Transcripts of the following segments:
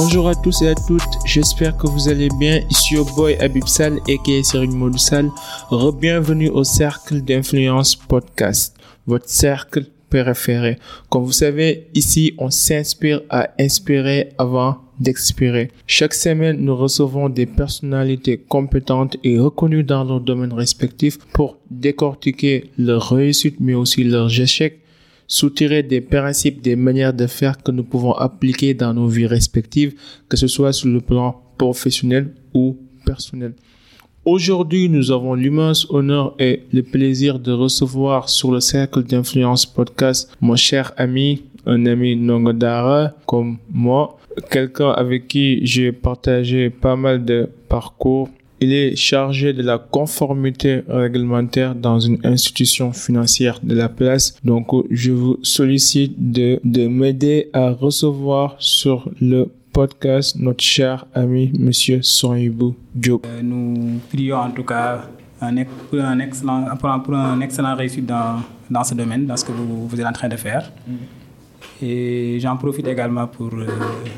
Bonjour à tous et à toutes, j'espère que vous allez bien. Ici au boy Abib Sal et Serine Modou Sal. Bienvenue au Cercle d'Influence Podcast, votre cercle préféré. Comme vous savez, ici on s'inspire à inspirer avant d'expirer. Chaque semaine, nous recevons des personnalités compétentes et reconnues dans leur domaine respectif pour décortiquer leurs réussites mais aussi leurs échecs soutirer des principes, des manières de faire que nous pouvons appliquer dans nos vies respectives, que ce soit sur le plan professionnel ou personnel. Aujourd'hui, nous avons l'immense honneur et le plaisir de recevoir sur le cercle d'influence podcast mon cher ami, un ami Nongodara comme moi, quelqu'un avec qui j'ai partagé pas mal de parcours il est chargé de la conformité réglementaire dans une institution financière de la place. Donc, je vous sollicite de, de m'aider à recevoir sur le podcast notre cher ami, Monsieur Sonibou Diop. Euh, nous prions en tout cas un, pour, un excellent, pour, un, excellent réussite dans, dans ce domaine, dans ce que vous, vous êtes en train de faire. Mm. Et j'en profite également pour euh,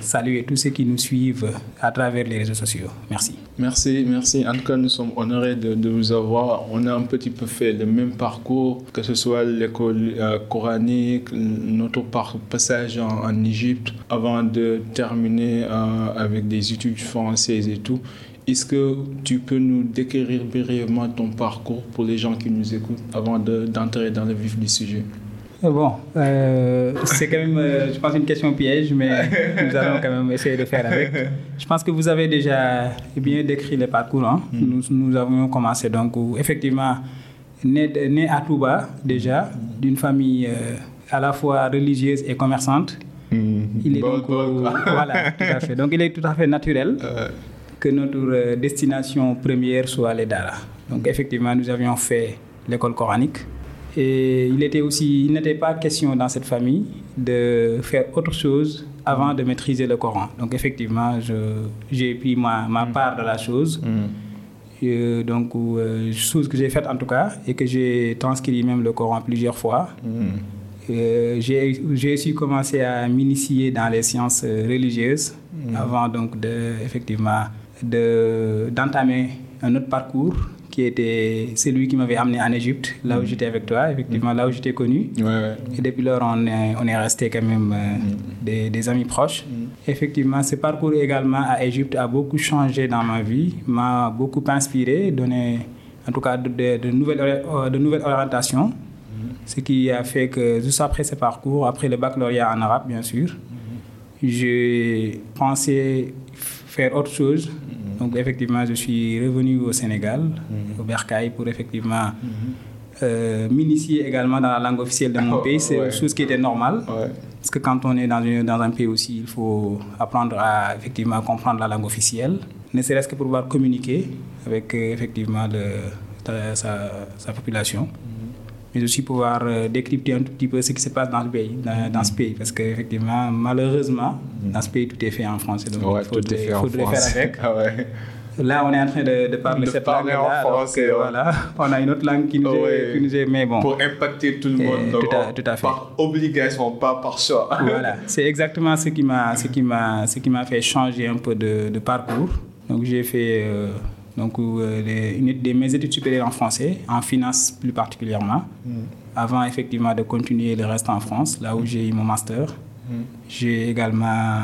saluer tous ceux qui nous suivent à travers les réseaux sociaux. Merci. Merci, merci. En tout cas, nous sommes honorés de, vous avoir. On a un petit peu fait le même parcours, que ce soit l'école euh, coranique, notre passage en, Égypte, avant de terminer euh, avec des études françaises et tout. Est-ce que tu peux nous décrire brièvement ton parcours pour les gens qui nous écoutent avant d'entrer dans le vif du sujet? Bon, euh, c'est quand même, euh, je pense, une question piège, mais nous allons quand même essayer de faire avec. Je pense que vous avez déjà bien décrit le parcours. Hein. Mm. Nous, nous avons commencé donc, effectivement, né, né à Touba, déjà, d'une famille euh, à la fois religieuse et commerçante. Mm. Il est donc, voilà, tout à fait. Donc, il est tout à fait naturel que notre destination première soit les Dara. Donc, effectivement, nous avions fait l'école coranique. Et il était aussi, il n'était pas question dans cette famille de faire autre chose avant de maîtriser le Coran. Donc effectivement, j'ai pris ma, ma, mm. part de la chose. Mm. donc, euh, chose que j'ai faite en tout cas, et que j'ai transcrit même le Coran plusieurs fois. Mm. j'ai aussi commencé à m'initier dans les sciences religieuses avant donc de, effectivement d'entamer un autre parcours qui était celui qui m'avait amené en Égypte, là où mm. j'étais avec toi, effectivement, là où j'étais connu. Et depuis lors, on est, on est resté quand même euh, mm. des, amis proches. Mm. Effectivement, ce parcours également à Égypte a beaucoup changé dans ma vie, m'a beaucoup inspiré, donné en tout cas de, nouvelles, euh, de nouvelles orientations. Ce qui a fait que juste après ce parcours, après le baccalauréat en arabe, bien sûr, j'ai pensé faire autre chose donc effectivement, je suis revenu au Sénégal, mhm. au Bercail, pour effectivement mhm. euh, m'initier également dans la langue officielle de mon oh, pays. C'est une chose qui était normale. Parce que quand on est dans, dans, un pays aussi, il faut apprendre à effectivement comprendre la langue officielle, ne serait-ce que pour pouvoir communiquer avec euh, effectivement le, sa, population. Mais aussi pouvoir euh, décrypter un tout petit peu ce qui se passe dans le pays, dans, ce pays. Parce qu'effectivement, malheureusement, dans ce pays, tout est fait en français. Donc il faudrait, faire avec. Ah là, on est en train de, parler cette langue-là. Euh, voilà, on a une autre langue qui nous, est, qui nous est, Mais bon. Pour impacter tout le monde. tout, à, tout à fait. Par obligation, pas par choix. voilà, c'est exactement ce qui m'a fait changer un peu de, parcours. Donc, j'ai fait. Euh, donc euh, une des, mes études supérieures en français, en finance plus particulièrement, mm. avant effectivement de continuer le reste en France, là où j'ai eu mon master. Mm. J'ai également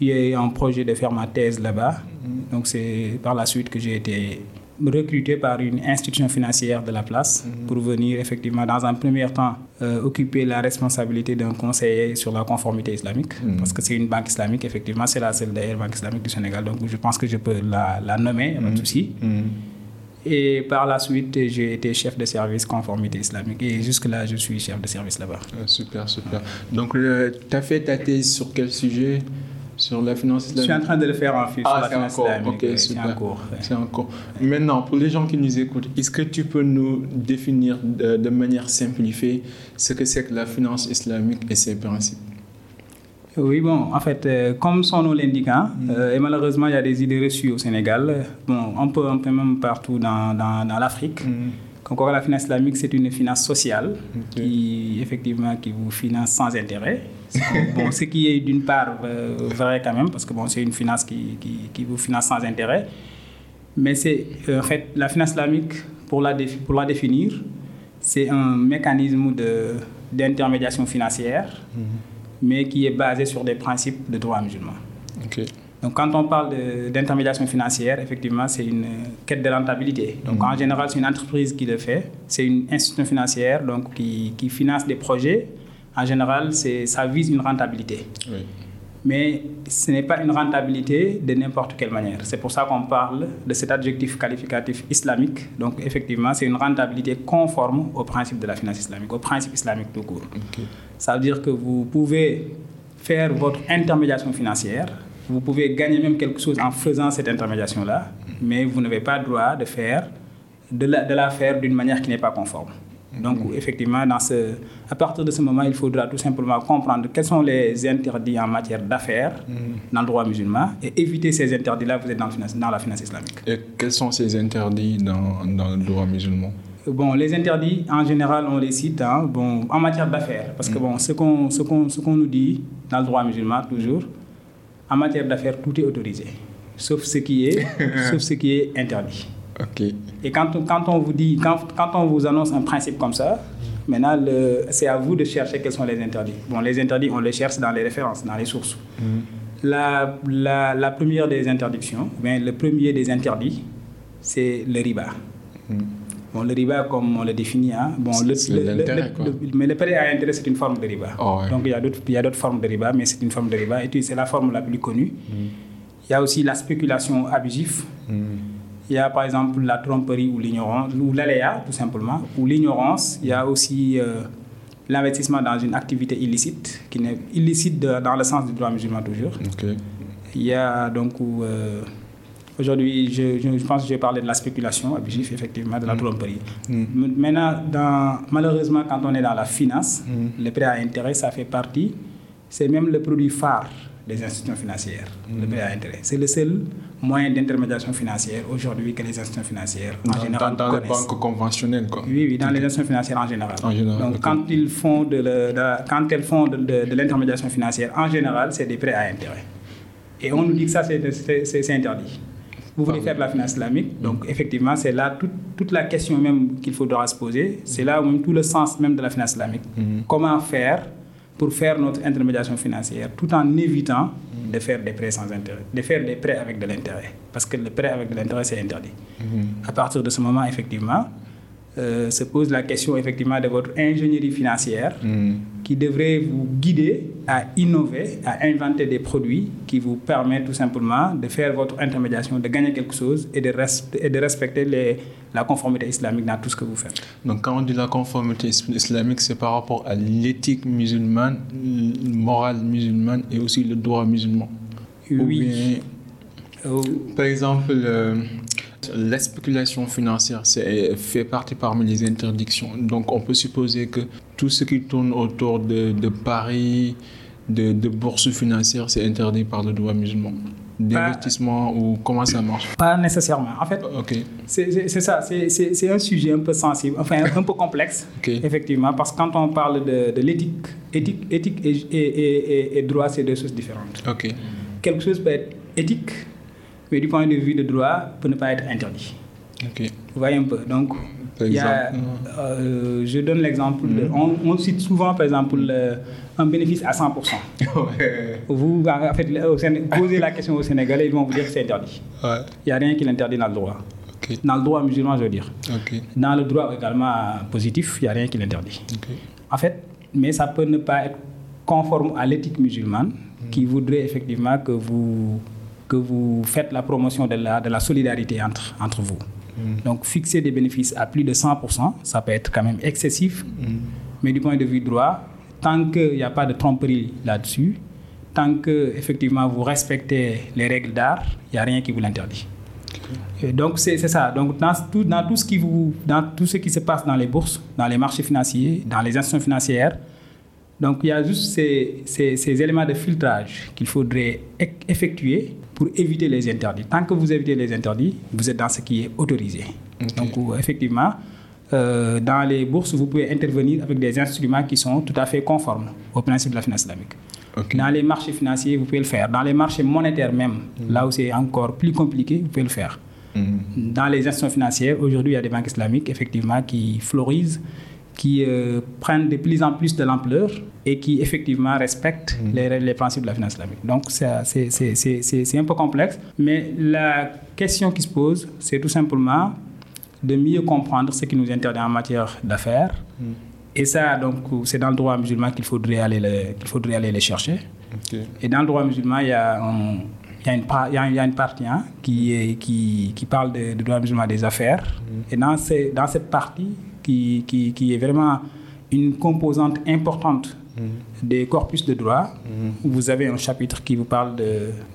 eu un projet de faire ma thèse là-bas. Mm. Donc c'est par la suite que j'ai été recruté par une institution financière de la place mhm. pour venir effectivement dans un premier temps euh, occuper la responsabilité d'un conseiller sur la conformité islamique mhm. parce que c'est une banque islamique effectivement c'est la seule d'ailleurs banque islamique du Sénégal donc je pense que je peux la, la nommer pas de mhm. souci et par la suite, j'ai été chef de service conformité islamique. Et jusque-là, je suis chef de service là-bas. Ah, super, super. Donc, tu as fait ta thèse sur quel sujet? Sur la finance islamique Je suis en train de le faire en sur ah, la finance islamique. c'est en cours. C'est en cours. Maintenant, pour les gens qui nous écoutent, est-ce que tu peux nous définir de, manière simplifiée ce que c'est que la finance islamique et ses principes? Oui, bon, en fait, euh, comme son nom l'indique, hein, mm. euh, et malheureusement, il y a des idées reçues au Sénégal, bon, un peu, un peu même partout dans, dans, dans l'Afrique. Mm. Encore la finance islamique, c'est une finance sociale qui, effectivement, qui vous finance sans intérêt. bon, ce qui est d'une part euh, vrai quand même, parce que bon, c'est une finance qui, qui, qui, vous finance sans intérêt. Mais c'est, euh, en fait, la finance islamique, pour la, pour la définir, c'est un mécanisme de, d'intermédiation financière, mm -hmm. mais qui est basé sur des principes de droit musulman. Okay. Donc, quand on parle d'intermédiation financière, effectivement, c'est une quête de rentabilité. Donc, mmh. en général, c'est une entreprise qui le fait. C'est une institution financière donc, qui, qui, finance des projets. En général, ça vise une rentabilité. Oui. Mais ce n'est pas une rentabilité de n'importe quelle manière. C'est pour ça qu'on parle de cet adjectif qualificatif islamique. Donc, effectivement, c'est une rentabilité conforme au principe de la finance islamique, au principe islamique tout court. Okay. Ça veut dire que vous pouvez faire votre intermédiation financière vous pouvez gagner même quelque chose en faisant cette intermédiation-là, mais vous n'avez pas le droit de faire de la, de la faire d'une manière qui n'est pas conforme. Donc, mmh. effectivement, dans ce, à partir de ce moment, il faudra tout simplement comprendre quels sont les interdits en matière d'affaires mmh. dans le droit musulman et éviter ces interdits-là, vous êtes dans, finance, dans, la finance islamique. Et quels sont ces interdits dans, dans le droit musulman? Bon, les interdits, en général, on les cite hein, bon, en matière d'affaires. Parce que, bon, ce qu'on ce qu'on ce qu'on nous dit dans le droit musulman, toujours, en matière d'affaires, tout est autorisé, sauf ce qui est, sauf ce qui est interdit. Okay. Et quand, quand on vous dit, quand, quand on vous annonce un principe comme ça, maintenant c'est à vous de chercher quels sont les interdits. Bon, les interdits, on les cherche dans les références, dans les sources. Mm. La, la, la, première des interdictions, bien, le premier des interdits, c'est le riba. Mm. Bon, le riba, comme on le définit, hein, bon, le, le, le, mais le prêt à intérêt, c'est une forme de riba. Oh, ouais. Donc, il y a d'autres formes de riba, mais c'est une forme de riba. Et c'est la forme la plus connue. Mm. Il y a aussi la spéculation abusive. Mm. Il y a par exemple la tromperie ou l'ignorance, ou l'aléa, tout simplement, ou l'ignorance. Il y a aussi euh, l'investissement dans une activité illicite, qui n'est illicite dans le sens du droit musulman toujours. Okay. Il y a donc. Euh, Aujourd'hui, je, je, pense que j'ai parlé de la spéculation effectivement, de la tromperie. Mm. Maintenant, dans, malheureusement, quand on est dans la finance, mm. le prêt à intérêt, ça fait partie, c'est même le produit phare des institutions financières, mm. le prêt à intérêt. C'est le seul moyen d'intermédiation financière aujourd'hui que les institutions financières en dans, général Dans, dans les banques conventionnelles, quoi. Oui, oui, dans les institutions financières en général. En général Donc, okay. quand, ils font de, le, de quand elles font de, de, de l'intermédiation financière, en général, c'est des prêts à intérêt. Et on nous dit que ça, c'est interdit vous voulez faire de la finance islamique. Donc, effectivement, c'est là toute, toute, la question même qu'il faudra se poser. C'est là même tout le sens même de la finance islamique. Mm -hmm. Comment faire pour faire notre intermédiation financière tout en évitant mm de faire des prêts sans intérêt, de faire des prêts avec de l'intérêt. Parce que le prêt avec de l'intérêt, c'est interdit. Mm -hmm. À partir de ce moment, effectivement, euh, se pose la question effectivement de votre ingénierie financière qui devrait vous guider à innover, à inventer des produits qui vous permettent tout simplement de faire votre intermédiation, de gagner quelque chose et de, et de respecter les, la conformité islamique dans tout ce que vous faites. Donc quand on dit la conformité islamique, c'est par rapport à l'éthique musulmane, morale musulmane et aussi le droit musulman. Oui. Bien, par exemple, euh, la spéculation financière fait partie parmi les interdictions. Donc on peut supposer que tout ce qui tourne autour de, de paris, de, de bourses financières, c'est interdit par le droit musulman. D'investissement ou comment ça marche? Pas nécessairement. En fait, okay. c'est ça. C'est un sujet un peu sensible, enfin un peu complexe, okay. effectivement, parce que quand on parle de, de l'éthique, éthique, éthique et, et, et, et droit, c'est deux choses différentes. Okay. Quelque chose peut être éthique, mais du point de vue de droit, peut ne pas être interdit. Okay. Vous voyez un peu. Donc, il y a, euh, je donne l'exemple. Mm -hmm. on, on, cite souvent, par exemple, le, un bénéfice à 100%. ouais. Vous, en fait, au posez la question aux Sénégalais, ils vont vous dire que c'est interdit. Il ouais. n'y a rien qui l'interdit dans le droit. Okay. Dans le droit musulman, je veux dire. Okay. Dans le droit également positif, il n'y a rien qui l'interdit. En fait, mais ça peut ne pas être conforme à l'éthique musulmane mm. qui voudrait effectivement que vous que vous faites la promotion de la, de la solidarité entre, entre vous. Mm. Donc, fixer des bénéfices à plus de 100%, ça peut être quand même excessif, mm. mais du point de vue droit, tant qu'il n'y a pas de tromperie là-dessus, tant que effectivement vous respectez les règles d'art, il n'y a rien qui vous l'interdit. Okay. Donc, c'est ça. Donc, dans tout, dans, tout ce qui vous, dans tout ce qui se passe dans les bourses, dans les marchés financiers, dans les institutions financières, donc, il y a juste ces, ces, ces éléments de filtrage qu'il faudrait effectuer pour éviter les interdits. Tant que vous évitez les interdits, vous êtes dans ce qui est autorisé. Okay. Donc, effectivement, euh, dans les bourses, vous pouvez intervenir avec des instruments qui sont tout à fait conformes au principe de la finance islamique. Dans les marchés financiers, vous pouvez le faire. Dans les marchés monétaires même, là où c'est encore plus compliqué, vous pouvez le faire. Mhm. Dans les institutions financières, aujourd'hui, il y a des banques islamiques, effectivement, qui florissent, qui euh, prennent de plus en plus de l'ampleur et qui, effectivement, respectent les, les principes de la finance islamique. Donc, c'est- un peu complexe. Mais la question qui se pose, c'est tout simplement de mieux comprendre ce qui nous interdit en matière d'affaires. Et ça, donc, c'est dans le droit musulman qu'il faudrait, aller le- qu'il faudrait aller les chercher. Et dans le droit musulman, il y a, un- il y a, une, il y a, une partie hein, qui, est- qui, qui parle de droit musulman des affaires. Et dans, ces- dans cette partie, qui, qui, qui est vraiment une composante importante des corpus de droit, vous avez un chapitre qui vous parle de,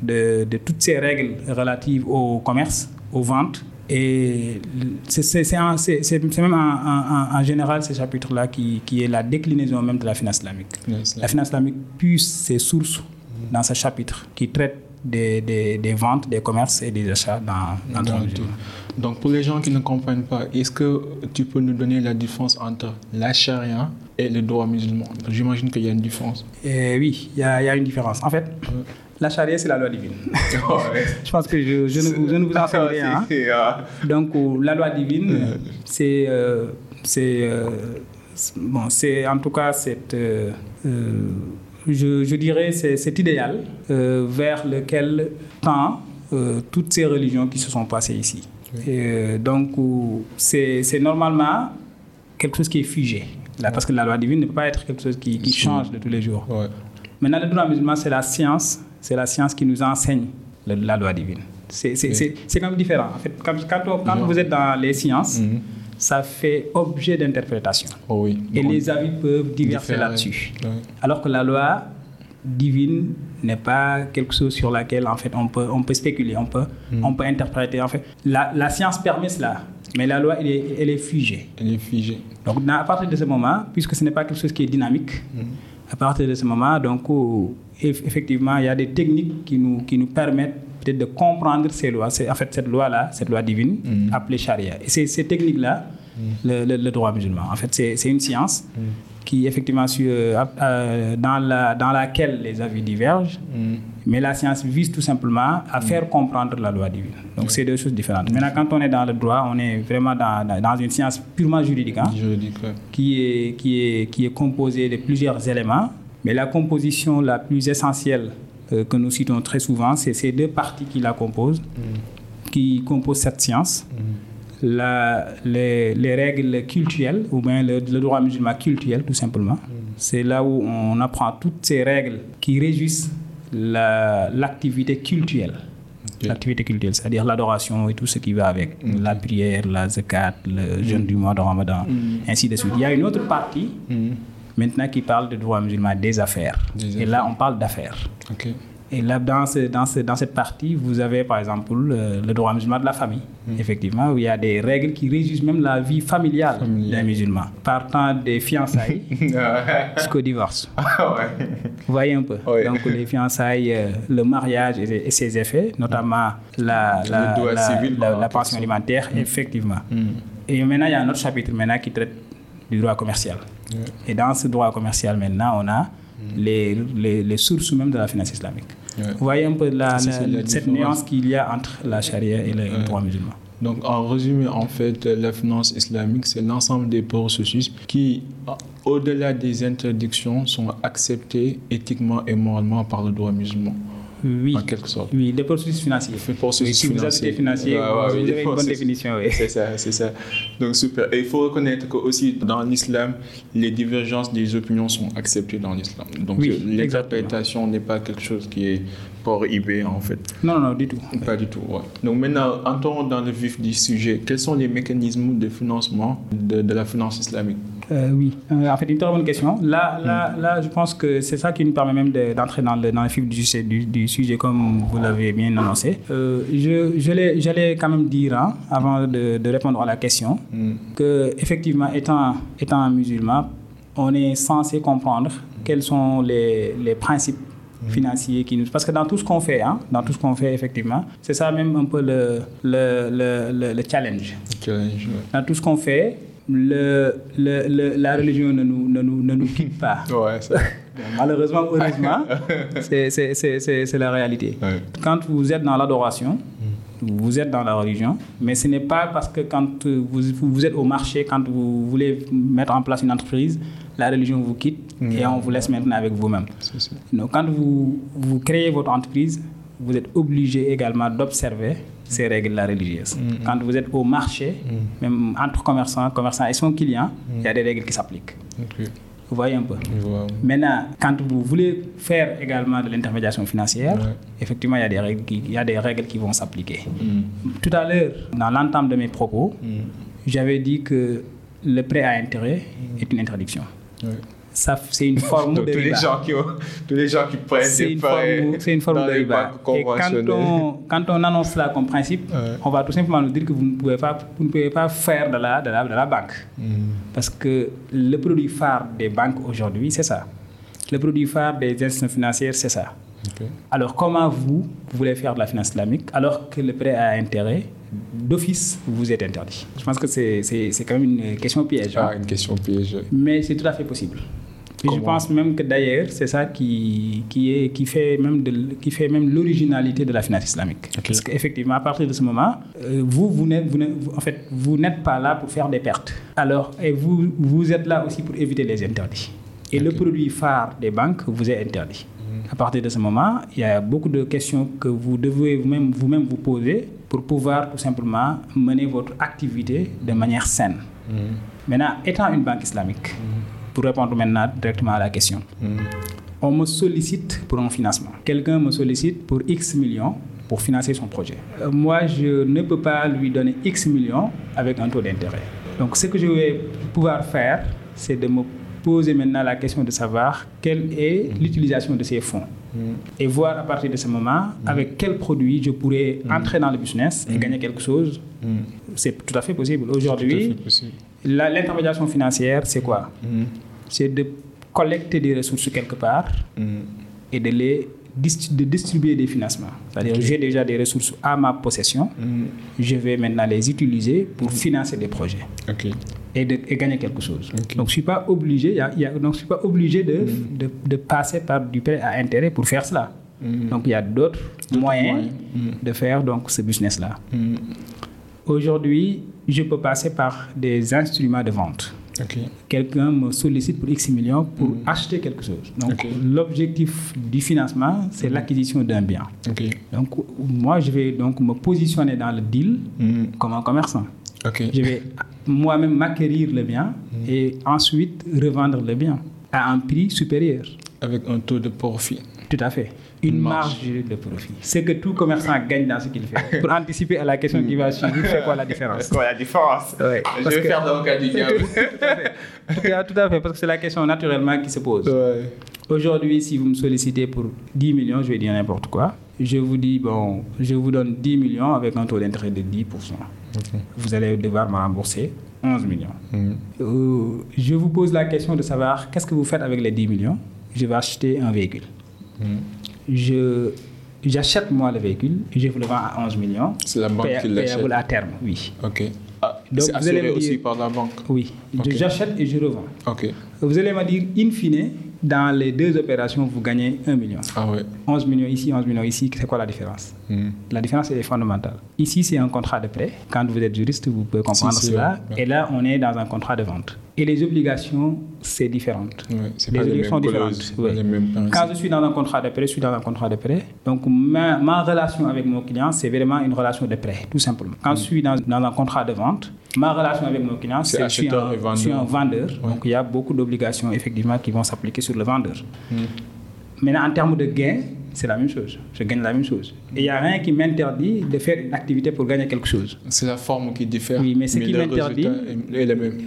de, de toutes ces règles relatives au commerce, aux ventes. Et c'est même en, en- en général ce chapitre-là qui, qui est la déclinaison même de la finance islamique. Yes, La finance islamique puise ses sources dans ce chapitre qui traite des, des, des ventes, des commerces et des achats dans, dans le Dans musulman. tout. Donc, pour les gens qui ne comprennent pas, est-ce que tu peux nous donner la différence entre la charia et le droit musulman? J'imagine qu'il y a une différence. Et oui, il y, a il y a une différence. En fait, la charia, c'est la loi divine. je pense que je, je ne, vous, je ne vous enseigne rien. hein. Donc, euh, la loi divine, euh, c'est. euh, c'est euh, bon, c'est en tout cas cette. euh, euh, je, je dirais c'est cet idéal euh, vers lequel tend euh, toutes ces religions qui se sont passées ici. Euh, donc, c'est normalement quelque chose qui est figé. Là, parce que la loi divine ne peut pas être quelque chose qui, qui change de tous les jours. Ouais. Maintenant, le droit musulman, c'est la science, c'est la science qui nous enseigne la loi divine. C'est Oui. quand même différent. En fait, quand, vous êtes dans les sciences, Mhm. ça fait objet d'interprétation. Oh oui. Et les avis peuvent diverger différer. là-dessus. Alors que la loi divine n'est pas quelque chose sur laquelle en fait on peut, on peut spéculer, on peut, Mm. on peut interpréter. En fait, la, la science permet cela, mais la loi elle est, elle est figée. Elle est figée. Donc, à partir de ce moment, puisque ce n'est pas quelque chose qui est dynamique, à partir de ce moment, donc, eff- effectivement, il y a des techniques qui nous, qui nous permettent peut-être de comprendre ces lois. En fait cette loi-là, cette loi divine, Mhm. appelée charia. Et c'est ces techniques-là, le, le- le droit musulman. En fait, c'est c'est une science qui, effectivement, sur- euh, euh, dans, la, dans laquelle les avis divergent. Mhm. Mais la science vise tout simplement à faire comprendre la loi divine. Donc, c'est deux choses différentes. Maintenant, quand on est dans le droit, on est vraiment dans, dans- une science purement juridique. hein Juridique, ouais. qui est, qui, est, qui est composé de plusieurs éléments. Mais la composition la plus essentielle euh, que nous citons très souvent, c'est ces deux parties qui la composent, qui composent cette science. La- les, les règles cultuelles, ou bien le, le droit musulman cultuel, tout simplement. C'est là où on apprend toutes ces règles qui régissent la- l'activité cultuelle. Ok. L'activité cultuelle, c'est-à-dire l'adoration et tout ce qui va avec. La prière, la zakat, le jeûne du mois de Ramadan, ainsi de suite. Il y a une autre partie maintenant qui parle de droit musulman des affaires. Des et là, on parle d'affaires. Ok. Et là, dans, ce- dans, ce- dans cette partie, vous avez par exemple le, le droit musulman de la famille, effectivement, où il y a des règles qui régissent même la vie familiale Familiale. d'un musulman, partant des fiançailles jusqu'au divorce. Vous voyez un peu Ouais. Donc, les fiançailles, euh, le mariage et, et ses effets, notamment la, la, la- civil, la- quoi, la en pension alimentaire, effectivement. Mhm. Et maintenant, il y a un autre chapitre maintenant qui traite du droit commercial. Et dans ce droit commercial, maintenant, on a les, les, les sources même de la finance islamique. Ouais. Vous voyez un peu la, cette nuance qu'il y a entre la charia et le, le droit musulman. Donc, en résumé, en fait, la finance islamique, c'est l'ensemble des processus qui, au-delà des interdictions, sont acceptés éthiquement et moralement par le droit musulman, Oui. en quelque sorte. Oui, des processus financiers. Processus si vous avez ouais, vous oui, avez des une bonne processus. définition. Oui. C'est ça, c'est ça. Donc super. Et il faut reconnaître que aussi dans l'islam, les divergences des opinions sont acceptées dans l'islam. Donc Oui, l'interprétation n'est pas quelque chose qui est prohibé en fait. Non, non, non, du tout. Pas du tout. Ouais. Donc maintenant, entrons dans le vif du sujet. Quels sont les mécanismes de financement de, de la finance islamique? Euh, oui, Euh, en fait, une très bonne question. Là, là, là je pense que c'est ça qui nous permet même de- d'entrer dans le, dans le fil du, sujet- du, du sujet, comme vous l'avez bien annoncé. Euh, je je l'ai- j'allais quand même dire, hein, avant de, de répondre à la question, Hmm. que effectivement, étant, étant un musulman, on est censé comprendre quels sont les, les principes financiers qui nous... Parce que dans tout ce qu'on fait, hein, dans tout ce qu'on fait, effectivement, c'est ça même un peu le, le, le, le- le challenge. Challenge, ouais. Dans tout ce qu'on fait, le, le, le- la religion ne nous, ne nous, ne nous quitte pas. Ouais, malheureusement, heureusement, c'est- la réalité. Ouais. Quand vous êtes dans l'adoration, vous êtes dans la religion, mais ce n'est pas parce que quand vous, vous êtes au marché, quand vous voulez mettre en place une entreprise, la religion vous quitte et on vous laisse maintenant avec vous-même. Donc, quand vous, vous créez votre entreprise, vous êtes obligé également d'observer ces règles-là religieuses. Quand vous êtes au marché, même entre commerçants, commerçant et son client, il y a des règles qui s'appliquent. Vous voyez un peu. Maintenant, quand vous voulez faire également de l'intermédiation financière, Ouais. effectivement, il y, a des règles qui, il y a des règles qui vont s'appliquer. Mm. Tout à l'heure, dans l'entame de mes propos, Mm. j'avais dit que le prêt à intérêt est une interdiction. Ouais. Ça, c'est une forme Donc, de tous les gens qui ont- tous les gens qui prennent C'est des une, prêts forme, c'est une forme de riba. Et quand on, quand on annonce cela comme principe, Ouais. on va tout simplement nous dire que vous ne pouvez pas, vous ne pouvez pas faire de la, de la, de la banque. Mm. Parce que le produit phare des banques aujourd'hui, c'est ça. Le produit phare des institutions financières, c'est ça. Alors, comment vous, vous voulez faire de la finance islamique alors que le prêt à intérêt, d'office, vous est interdit Je pense que c'est c'est- c'est quand même une question piège. hein. Ah, une question piège. Mais c'est tout à fait possible. Et je pense même que d'ailleurs, c'est ça qui, qui, est, qui fait même de- qui fait même l'originalité de la finance islamique. Parce qu'effectivement, à partir de ce moment, euh, vous, vous n'êtes, vous n'êtes- vous- en fait, vous n'êtes pas là pour faire des pertes. Alors, et vous, vous êtes là aussi pour éviter les interdits. Et le produit phare des banques vous est interdit. À partir de ce moment, il y a beaucoup de questions que vous devez vous-même vous-même vous poser pour pouvoir tout simplement mener votre activité de manière saine. Mm. Maintenant, étant une banque islamique, pour répondre maintenant directement à la question, Mm. on me sollicite pour un financement. Quelqu'un me sollicite pour X millions pour financer son projet. Euh, moi, je ne peux pas lui donner X millions avec un taux d'intérêt. Donc, ce que je vais pouvoir faire, c'est de me poser maintenant la question de savoir quelle est l'utilisation de ces fonds. Et voir à partir de ce moment avec quel produit je pourrais entrer dans le business et gagner quelque chose. C'est tout à fait possible. Aujourd'hui, l'intermédiation financière, c'est quoi? Mm. C'est de collecter des ressources quelque part Mm. et de les de distribuer des financements. C'est-à-dire j'ai déjà des ressources à ma possession, Mm. je vais maintenant les utiliser pour financer des projets et, de, et gagner quelque chose. Donc je suis pas obligé, il y a- il y a- donc je suis pas obligé de, de, de passer par du prêt à intérêt pour faire cela. Donc il y a d'autres moyens, moyens. De faire donc ce business-là. Aujourd'hui, je peux passer par des instruments de vente. Quelqu'un me sollicite pour X millions pour acheter quelque chose. Donc, l'objectif du financement, c'est l'acquisition d'un bien. Donc, moi, je vais donc me positionner dans le deal Mm. comme un commerçant. Je vais moi-même m'acquérir le bien et ensuite revendre le bien à un prix supérieur. Avec un taux de profit. Tout à fait. Une, marge. de profit. C'est que tout commerçant gagne dans ce qu'il fait. Pour anticiper à la question qui va suivre, c'est quoi la différence? Quoi la différence? Ouais, Je vais que- faire d'avocat du diable. tout, à, tout à fait, parce que c'est la question naturellement qui se pose. ouais. Aujourd'hui, si vous me sollicitez pour 10 millions, je vais dire n'importe quoi. Je vous dis, bon, je vous donne 10 millions avec un taux d'intérêt de 10%. Ok. Vous allez devoir me rembourser 11 millions. Mm. Euh, je vous pose la question de savoir qu'est-ce que vous faites avec les 10 millions? Je vais acheter un véhicule. Mm. Je, j'achète moi le véhicule je vous le vends à 11 millions. C'est la banque qui l'achète. payable à terme, oui. Ok. Ah, Donc, vous allez me aussi dire- par la banque. Oui. Ok. J'achète et je revends. Ok. Vous allez me dire, in fine, dans les deux opérations, vous gagnez 1 million. Ah ouais. 11 millions ici, 11 millions ici, c'est quoi la différence? Mm. La différence elle est fondamentale. Ici, c'est un contrat de prêt. Quand vous êtes juriste, vous pouvez comprendre Si, cela. Et là, on est dans un contrat de vente. Et les obligations, c'est différent. Les obligations mêmes différentes, oui. les Quand je suis dans un contrat de prêt, je suis dans un contrat de prêt. Donc, ma, ma relation avec mon client, c'est vraiment une relation de prêt, tout simplement. Quand je suis dans, dans un contrat de vente, ma relation avec mon client, C'est je suis un, vendeur. je suis un vendeur. Donc, il y a beaucoup d'obligations, effectivement, qui vont s'appliquer sur le vendeur. Mm. Maintenant, en termes de gains, c'est la même chose. Je gagne la même chose. Et il n'y a rien qui m'interdit de faire une activité pour gagner quelque chose. C'est la forme qui diffère. Oui, mais ce qui m'interdit-.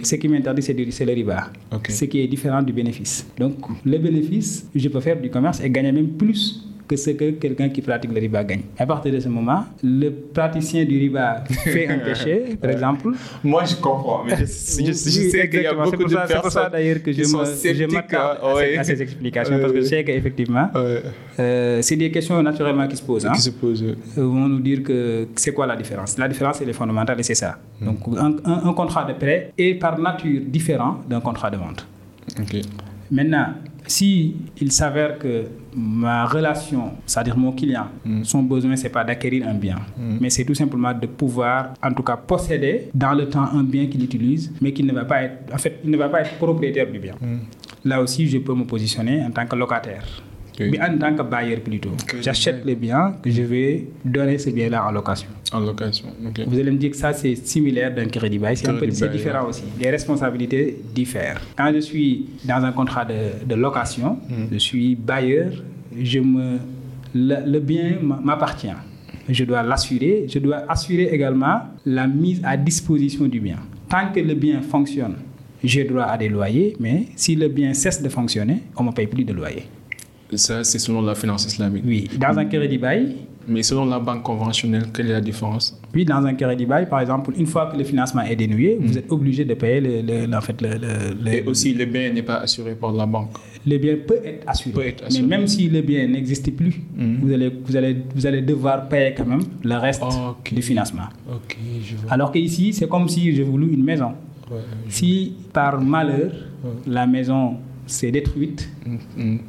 Ce qui m'interdit, c'est le riba. Ok. Ce qui est différent du bénéfice. Donc, le bénéfice, je peux faire du commerce et gagner même plus que ce que quelqu'un qui pratique le riba gagne. À partir de ce moment, le praticien du riba fait un péché, par exemple. Moi, je comprends, mais je, je, je sais qu'il y a beaucoup de ça- C'est pour ça personnes d'ailleurs que je me- m'attarde hein, à, ouais. à ces explications Ouais, parce que je sais qu'effectivement, Ouais, euh, c'est des questions naturellement qui se posent. hein. qui se posent. Euh, vont nous dire que c'est quoi la différence? La différence, elle est fondamentale et c'est ça. Donc, un, un- un contrat de prêt est par nature différent d'un contrat de vente. Ok. Maintenant, si il s'avère que ma relation, c'est-à-dire mon client, son besoin, c'est pas d'acquérir un bien, mais c'est tout simplement de pouvoir, en tout cas, posséder dans le temps un bien qu'il utilise, mais qu'il ne va pas être, en fait, il ne va pas être propriétaire du bien. Là aussi, je peux me positionner en tant que locataire. Mais en tant que bailleur plutôt. Que J'achète le bien que je vais donner ce bien-là en location. En location. Ok. Vous allez me dire que ça, c'est similaire d'un crédit bail. C'est différent aussi. Les responsabilités diffèrent. Quand je suis dans un contrat de, de location, je suis bailleur, je me, le, le bien m'appartient. Je dois l'assurer. Je dois assurer également la mise à disposition du bien. Tant que le bien fonctionne, j'ai droit à des loyers, mais si le bien cesse de fonctionner, on ne me paye plus de loyer. Ça, c'est selon la finance islamique. Oui, dans un crédit bail, Mais selon la banque conventionnelle, quelle est la différence? Puis, dans un crédit bail, par exemple, une fois que le financement est dénoué, vous êtes obligé de payer le, le- le- en fait, le, le- le- Et aussi, le bien n'est pas assuré par la banque. le bien peut être assuré. Peut être assuré. Mais même si le bien n'existe plus, vous, allez, vous, allez, vous allez devoir payer quand même le reste du financement. Ok, je vois. Alors qu'ici, c'est comme si je voulais une maison. Ouais, Si par malheur, la maison s'est détruite, Mm, mm.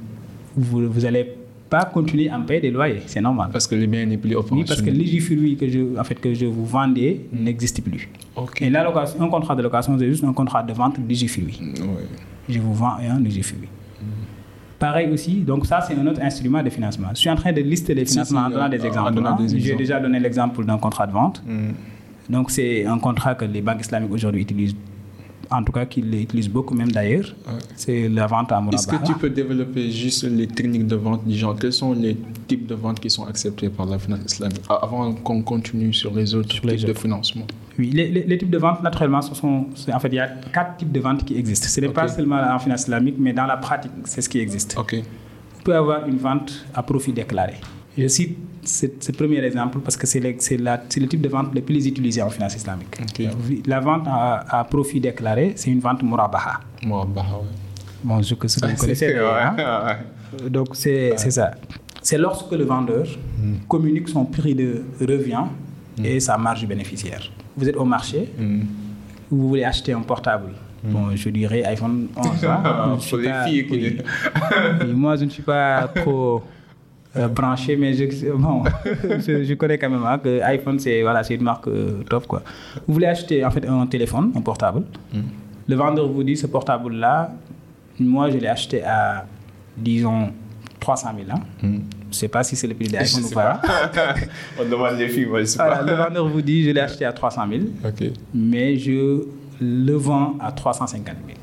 Vous vous allez pas continuer à me payer des loyers. C'est normal. Parce que le bien n'est plus Oui, parce que l'usufruit que je, en fait, que je vous vendais n'existe plus. Ok. Et la location, un contrat de location, c'est juste un contrat de vente d'usufruit. Ouais. Je vous vends un usufruit. Pareil aussi, donc ça c'est un autre instrument de financement. Je suis en train de lister les financements en donnant des exemples. hein. J'ai déjà donné l'exemple d'un contrat de vente. Mm. Donc c'est un contrat que les banques islamiques aujourd'hui utilisent, en tout cas qu'ils utilisent beaucoup même d'ailleurs. Ouais. C'est la vente à Est-ce que tu peux développer juste les techniques de vente du genre Quels sont les types de vente qui sont acceptés par la finance islamique Avant qu'on continue sur les autres les types de financement? Oui, les, les- les types de vente, naturellement, ce sont, c'est- en fait, il y a quatre types de ventes qui existent. Ce n'est pas seulement en finance islamique, mais dans la pratique, c'est ce qui existe. Ok. Vous pouvez avoir une vente à profit déclaré. Je cite ce, premier exemple parce que c'est le, type de vente le plus utilisé en finance islamique. Ok. La vente à, à profit déclaré, c'est une vente murabaha. Moi, bah ouais. Bon, je que que vous connaissez. hein. Donc, c'est ça. C'est lorsque le vendeur communique son prix de revient et sa marge bénéficiaire. Vous êtes au marché, Mm. vous voulez acheter un portable. Bon, je dirais iPhone 11. hein. Pour les filles qui oui. Oui, moi, je ne suis pas trop euh, branché, mais je, bon, je, je connais quand même hein, que iPhone, c'est voilà, une marque euh, top. Quoi. Vous voulez acheter en fait un téléphone, un portable. Le vendeur vous dit ce portable-là, moi, je l'ai acheté à, disons, 300 000. Hein. Je ne sais pas si c'est le prix de l'iPhone ou sais pas. On demande les filles, moi, je sais Voilà, le vendeur vous dit je l'ai acheté à 300 000, Ok. mais je le vends à 350 000.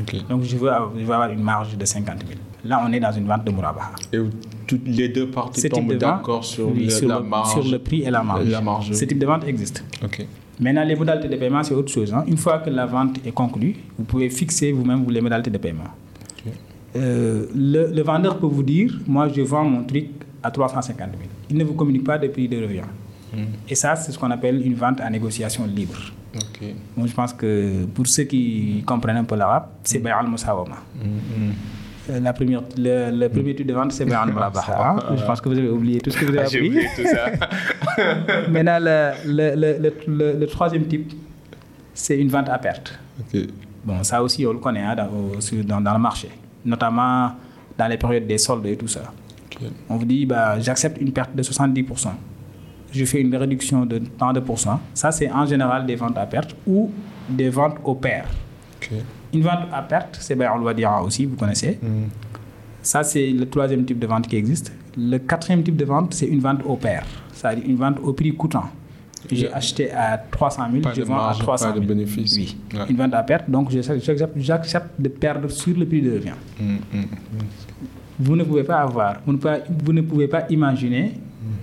Ok. Donc je veux, je veux avoir une marge de 50 000. Là, on est dans une vente de Murabaha. Et toutes les deux parties tombent d'accord sur, oui, le- sur la le, marge. sur le prix et la marge. La marge. Ce type de vente existe. Ok. Maintenant, les modalités de paiement, c'est autre chose. hein. Une fois que la vente est conclue, vous pouvez fixer vous-même les modalités de paiement. Ok. Euh, le, le vendeur peut vous dire, moi, je vends mon truc à 350 000. Il ne vous communique pas de prix de revient. Et ça, c'est ce qu'on appelle une vente à négociation libre. Ok. Moi, je pense que pour ceux qui comprennent un peu l'arabe, c'est Bay al-Musawama. La première, le, le premier type de vente, c'est al-Murabaha. hein. Je pense que vous avez oublié tout ce que vous avez Ah, J'ai appris. oublié tout ça. Maintenant, le, le, le, le, le- le troisième type, c'est une vente à perte. Bon, ça aussi, on le connaît hein, dans, le marché, notamment dans les périodes des soldes et tout ça. On vous dit, bah, j'accepte une perte de 70%. Je fais une réduction de tant de pourcents. Ça, c'est en général des ventes à perte ou des ventes au pair. Ok. Une vente à perte, c'est bien, on le dire aussi, vous connaissez. Mm. Ça, c'est le troisième type de vente qui existe. Le quatrième type de vente, c'est une vente au pair, c'est-à-dire une vente au prix coûtant. J'ai acheté à 300 000, Pas je vends marge, à 300 pas 000. de bénéfice. Oui, Ouais. une vente à perte, donc j'accepte de perdre sur le prix de revient. Mm, mm, Vous ne pouvez pas avoir, vous ne pouvez, vous ne pouvez pas imaginer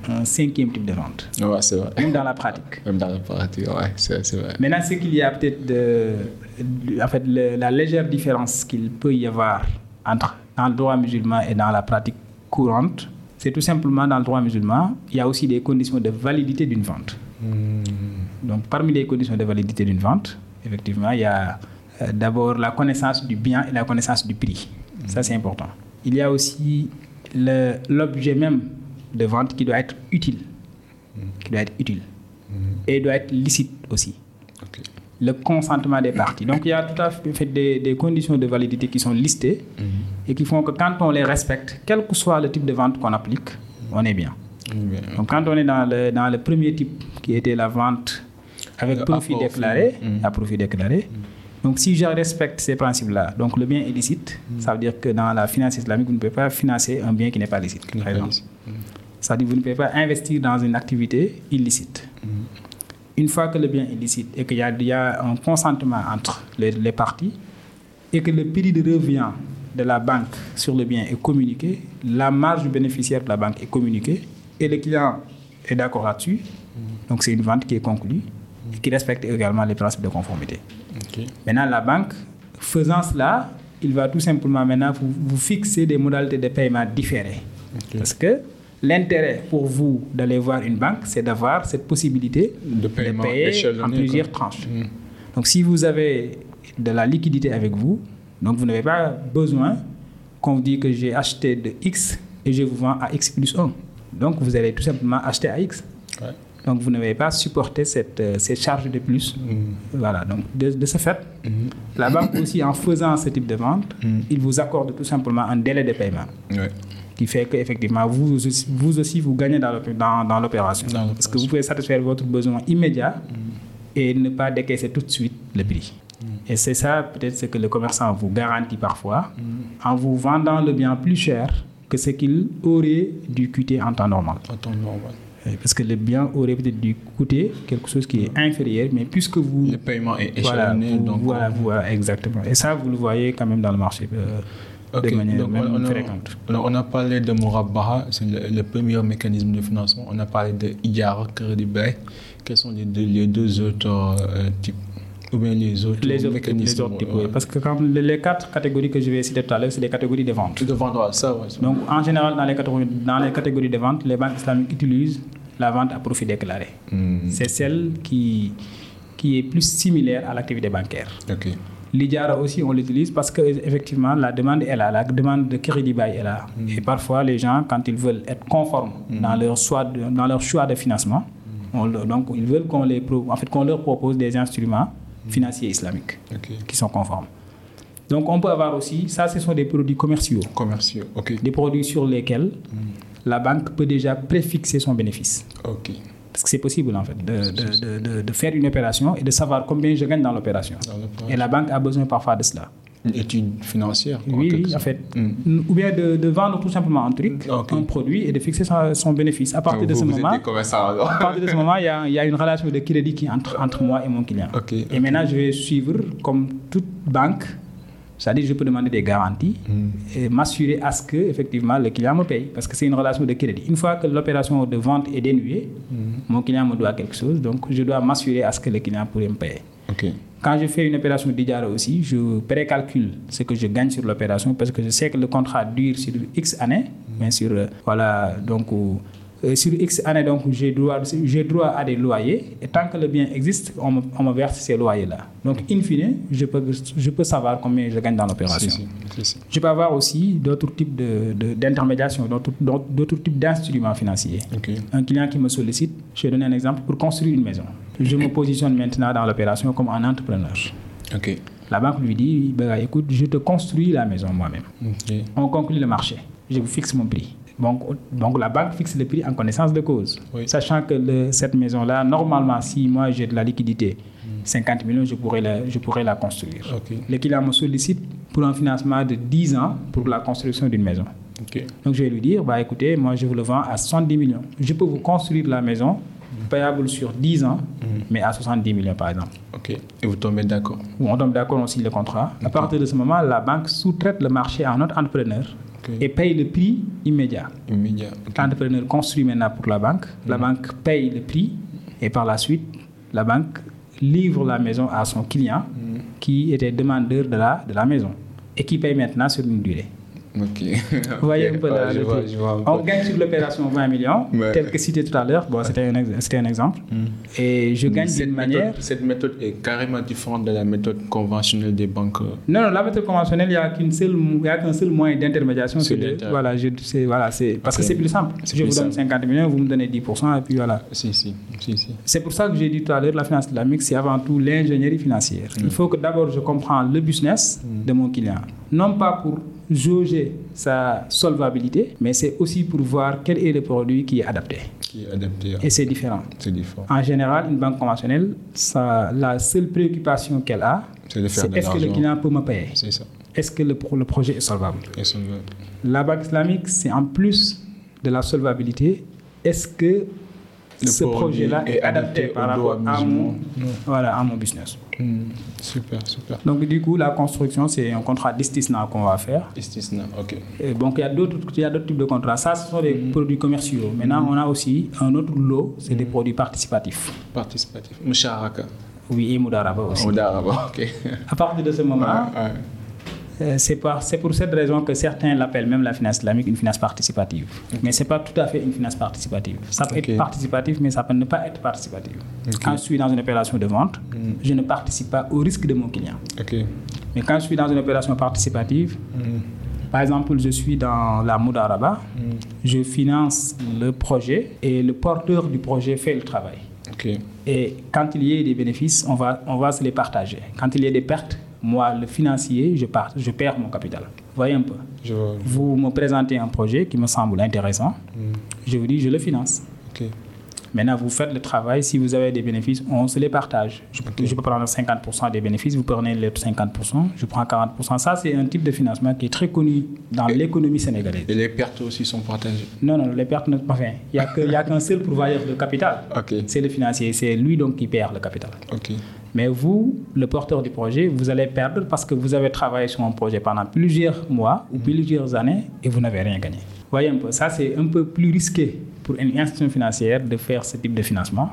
un cinquième type de vente. Ouais, c'est vrai. même dans la pratique. Même dans la pratique, ouais, c'est c'est vrai. Maintenant, ce qu'il y a peut-être de, de- en fait, le- la légère différence qu'il peut y avoir entre dans le droit musulman et dans la pratique courante, c'est tout simplement dans le droit musulman, il y a aussi des conditions de validité d'une vente. Donc, parmi les conditions de validité d'une vente, effectivement, il y a euh, d'abord la connaissance du bien et la connaissance du prix. Ça, c'est important. Il y a aussi l'objet même de vente qui doit être utile. Qui doit être utile. Et doit être licite aussi. Le consentement des parties. Donc, il y a tout à fait des, des conditions de validité qui sont listées et qui font que quand on les respecte, quel que soit le type de vente qu'on applique, on est bien. Bien. Donc, quand on est dans le, dans le premier type qui était la vente avec Le profit apport, déclaré, à profit déclaré, donc si je respecte ces principes-là, donc le bien est licite, ça veut dire que dans la finance islamique, vous ne pouvez pas financer un bien qui n'est pas licite. Par exemple. Ça veut dire que vous ne pouvez pas investir dans une activité illicite. Une fois que le bien est licite et qu'il y, y a un consentement entre les, les parties et que le prix de revient de la banque sur le bien est communiqué, la marge bénéficiaire de la banque est communiquée et le client est d'accord là-dessus, donc c'est une vente qui est conclue et qui respecte également les principes de conformité. Maintenant, la banque, faisant cela, il va tout simplement maintenant vous, vous fixer des modalités de paiement différées. Parce que l'intérêt pour vous d'aller voir une banque, c'est d'avoir cette possibilité De paiement payer en plusieurs quoi. tranches. Mm. Donc, si vous avez de la liquidité avec vous, donc vous n'avez pas besoin qu'on vous dise que j'ai acheté de X et je vous vends à X plus 1. Donc, vous allez tout simplement acheter à X. Ouais. Donc, vous n'avez pas supporté cette, euh, ces charges de plus. Mm. Voilà, donc de, de ce fait, Mm. la banque aussi, en faisant ce type de vente, il vous accorde tout simplement un délai de paiement Ouais. Qui fait qu'effectivement, vous, aussi- vous aussi, vous gagnez dans l'opé- dans, dans l'opération. Parce que vous pouvez satisfaire votre besoin immédiat et ne pas décaisser tout de suite le prix. Et c'est ça, peut-être, ce que le commerçant vous garantit parfois en vous vendant le bien plus cher que ce qu'il aurait dû coûter en temps normal. En temps normal. Parce que le bien aurait peut-être dû coûter quelque chose qui est inférieur, mais puisque vous Le paiement est voilà, échelonné, vous- donc. voilà, voilà, exactement. Et ça, vous le voyez quand même dans le marché euh, De manière donc même on, a, fréquente. alors, on a parlé de Mourabaha, c'est le, le premier mécanisme de financement. On a parlé de Iyara, Crédit Bay. Quels sont les deux, les deux autres euh, types? Ou bien les autres Les autres, types, mécanismes les autres types, ouais. oui. Parce que quand les, quatre catégories que je vais citer tout à l'heure, c'est les catégories de vente. De vendre ça, ouais. ça. Donc, en général, dans les, catégories, dans les catégories de vente, les banques islamiques utilisent la vente à profit déclaré. Hmm, C'est celle qui, qui est plus similaire à l'activité bancaire. Ok. L'IDIARA aussi, on l'utilise parce que effectivement la demande est là, la demande de crédit bail est là. Et parfois, les gens, quand ils veulent être conformes dans, leur choix de, dans leur choix de financement, on le- donc ils veulent qu'on en fait, qu'on leur propose des instruments financiers islamiques qui sont conformes. Donc, on peut avoir aussi, ça, ce sont des produits commerciaux, Commerciaux. Ok. des produits sur lesquels la banque peut déjà préfixer son bénéfice. Ok. Parce que c'est possible, en fait, de, de- de- de- faire une opération et de savoir combien je gagne dans l'opération. Et la banque a besoin parfois de cela. Une étude financière. quoi, Oui, en fait. Hmm. Ou bien de, de vendre tout simplement un truc, un produit et de fixer son, son bénéfice. À partir de ce vous moment, à partir de ce moment, il y a, il y a une relation de crédit qui entre, entre moi et mon client. Et maintenant, je vais suivre comme toute banque, c'est-à-dire je peux demander des garanties Hmm. et m'assurer à ce que effectivement le client me paye parce que c'est une relation de crédit. Une fois que l'opération de vente est dénuée, mon client me doit quelque chose, donc je dois m'assurer à ce que le client pourrait me payer. Quand je fais une opération d'IDIARA aussi, je précalcule ce que je gagne sur l'opération parce que je sais que le contrat dure sur X années, bien sûr. euh, Voilà, donc euh, sur X années, donc j'ai droit, j'ai droit à des loyers et tant que le bien existe, on me, on me verse ces loyers-là. Donc, in fine, je peux, je peux savoir combien je gagne dans l'opération. Je peux avoir aussi d'autres types de- de- d'intermédiation, d'autres types d'instruments financiers. Un client qui me sollicite, je vais donner un exemple, pour construire une maison. Je me positionne maintenant dans l'opération comme un entrepreneur. La banque lui dit, bah, écoute, je te construis la maison moi-même. On conclut le marché. Je vous fixe mon prix. Donc, donc la banque fixe le prix en connaissance de cause. Oui. Sachant que le- cette maison-là, normalement, si moi j'ai de la liquidité, 50 millions, je pourrais la, je pourrais la construire. Ok. Le client me sollicite pour un financement de 10 ans pour la construction d'une maison. Donc je vais lui dire, bah, écoutez, moi je vous le vends à 70 millions. Je peux vous construire la maison payable sur 10 ans, mais à 70 millions par exemple. Ok. Et vous tombez d'accord. On tombe d'accord, on signe le contrat. À partir de ce moment, la banque sous-traite le marché à un autre entrepreneur Et paye le prix immédiat. Immédiat. L'entrepreneur construit maintenant pour la banque, la banque paye le prix et par la suite, la banque livre la maison à son client qui était demandeur de la, de la maison et qui paye maintenant sur une durée. Ok. Vous voyez un peu Ouais, je vois, truc. je vois un On peu. gagne sur l'opération 20 millions, Ouais. tel que cité tout à l'heure. Bon, c'était un, un exemple. Et je gagne Cette d'une manière. cette méthode est carrément différente de la méthode conventionnelle des banques. euh, Non, non, la méthode conventionnelle, il n'y a qu'une seule, il y a qu'un seul moyen d'intermédiation. C'est Voilà, je, c'est, voilà, c'est, parce que c'est plus simple. C'est Je plus vous donne simple. 50 millions, vous me donnez 10%, et puis voilà. Si, si, si, si. C'est pour ça que j'ai dit tout à l'heure, la finance islamique, c'est avant tout l'ingénierie financière. Il faut que d'abord je comprends le business de mon client. Non pas pour jauger sa solvabilité, mais c'est aussi pour voir quel est le produit qui est adapté. Qui est adapté. à- Et c'est différent. C'est différent. En général, une banque conventionnelle, ça, la seule préoccupation qu'elle a, C'est est-ce que le client peut me payer? C'est ça. Est-ce que le, le projet est solvable. La banque islamique, c'est en plus de la solvabilité, est-ce que ce projet-là est, adapté, par rapport à mon, voilà, à mon business Hmm, Super, super. Donc, du coup, la construction, c'est un contrat d'istisna qu'on va faire. Istisna, ok. Et donc, il y a d'autres types de contrats. Ça, ce sont des Mm. produits commerciaux. Maintenant, on a aussi un autre lot, c'est des produits participatifs. Participatif. Musharaka. Oui, et Moudaraba aussi. Au Daraba, ok. À partir de ce moment, Ouais, ouais. Euh, c'est pour cette raison que certains l'appellent même la finance islamique une finance participative. Mais ce n'est pas tout à fait une finance participative. Ça peut être participatif, mais ça peut ne pas être participatif. Quand je suis dans une opération de vente, je ne participe pas au risque de mon client. Mais quand je suis dans une opération participative, Hmm, par exemple, je suis dans la Moudaraba, je finance le projet et le porteur du projet fait le travail. Et quand il y a des bénéfices, on va, on va se les partager. Quand il y a des pertes, moi, le financier, je, perds mon capital. Voyez un peu. Je vois. Vous me présentez un projet qui me semble intéressant. Je vous dis, je le finance. Ok. Maintenant, vous faites le travail. Si vous avez des bénéfices, on se les partage. Je, peux- je peux prendre 50% des bénéfices, vous prenez les 50%, je prends 40%. Ça, c'est un type de financement qui est très connu dans l'économie sénégalaise. Et les pertes aussi sont partagées? Non, non, les pertes, ne- enfin, il n'y a que- il y a qu'un seul pourvoyeur de capital. Ok. C'est le financier. C'est lui donc qui perd le capital. Ok. Mais vous, le porteur du projet, vous allez perdre parce que vous avez travaillé sur un projet pendant plusieurs mois ou plusieurs années et vous n'avez rien gagné. Voyez un peu, ça c'est un peu plus risqué pour une institution financière de faire ce type de financement.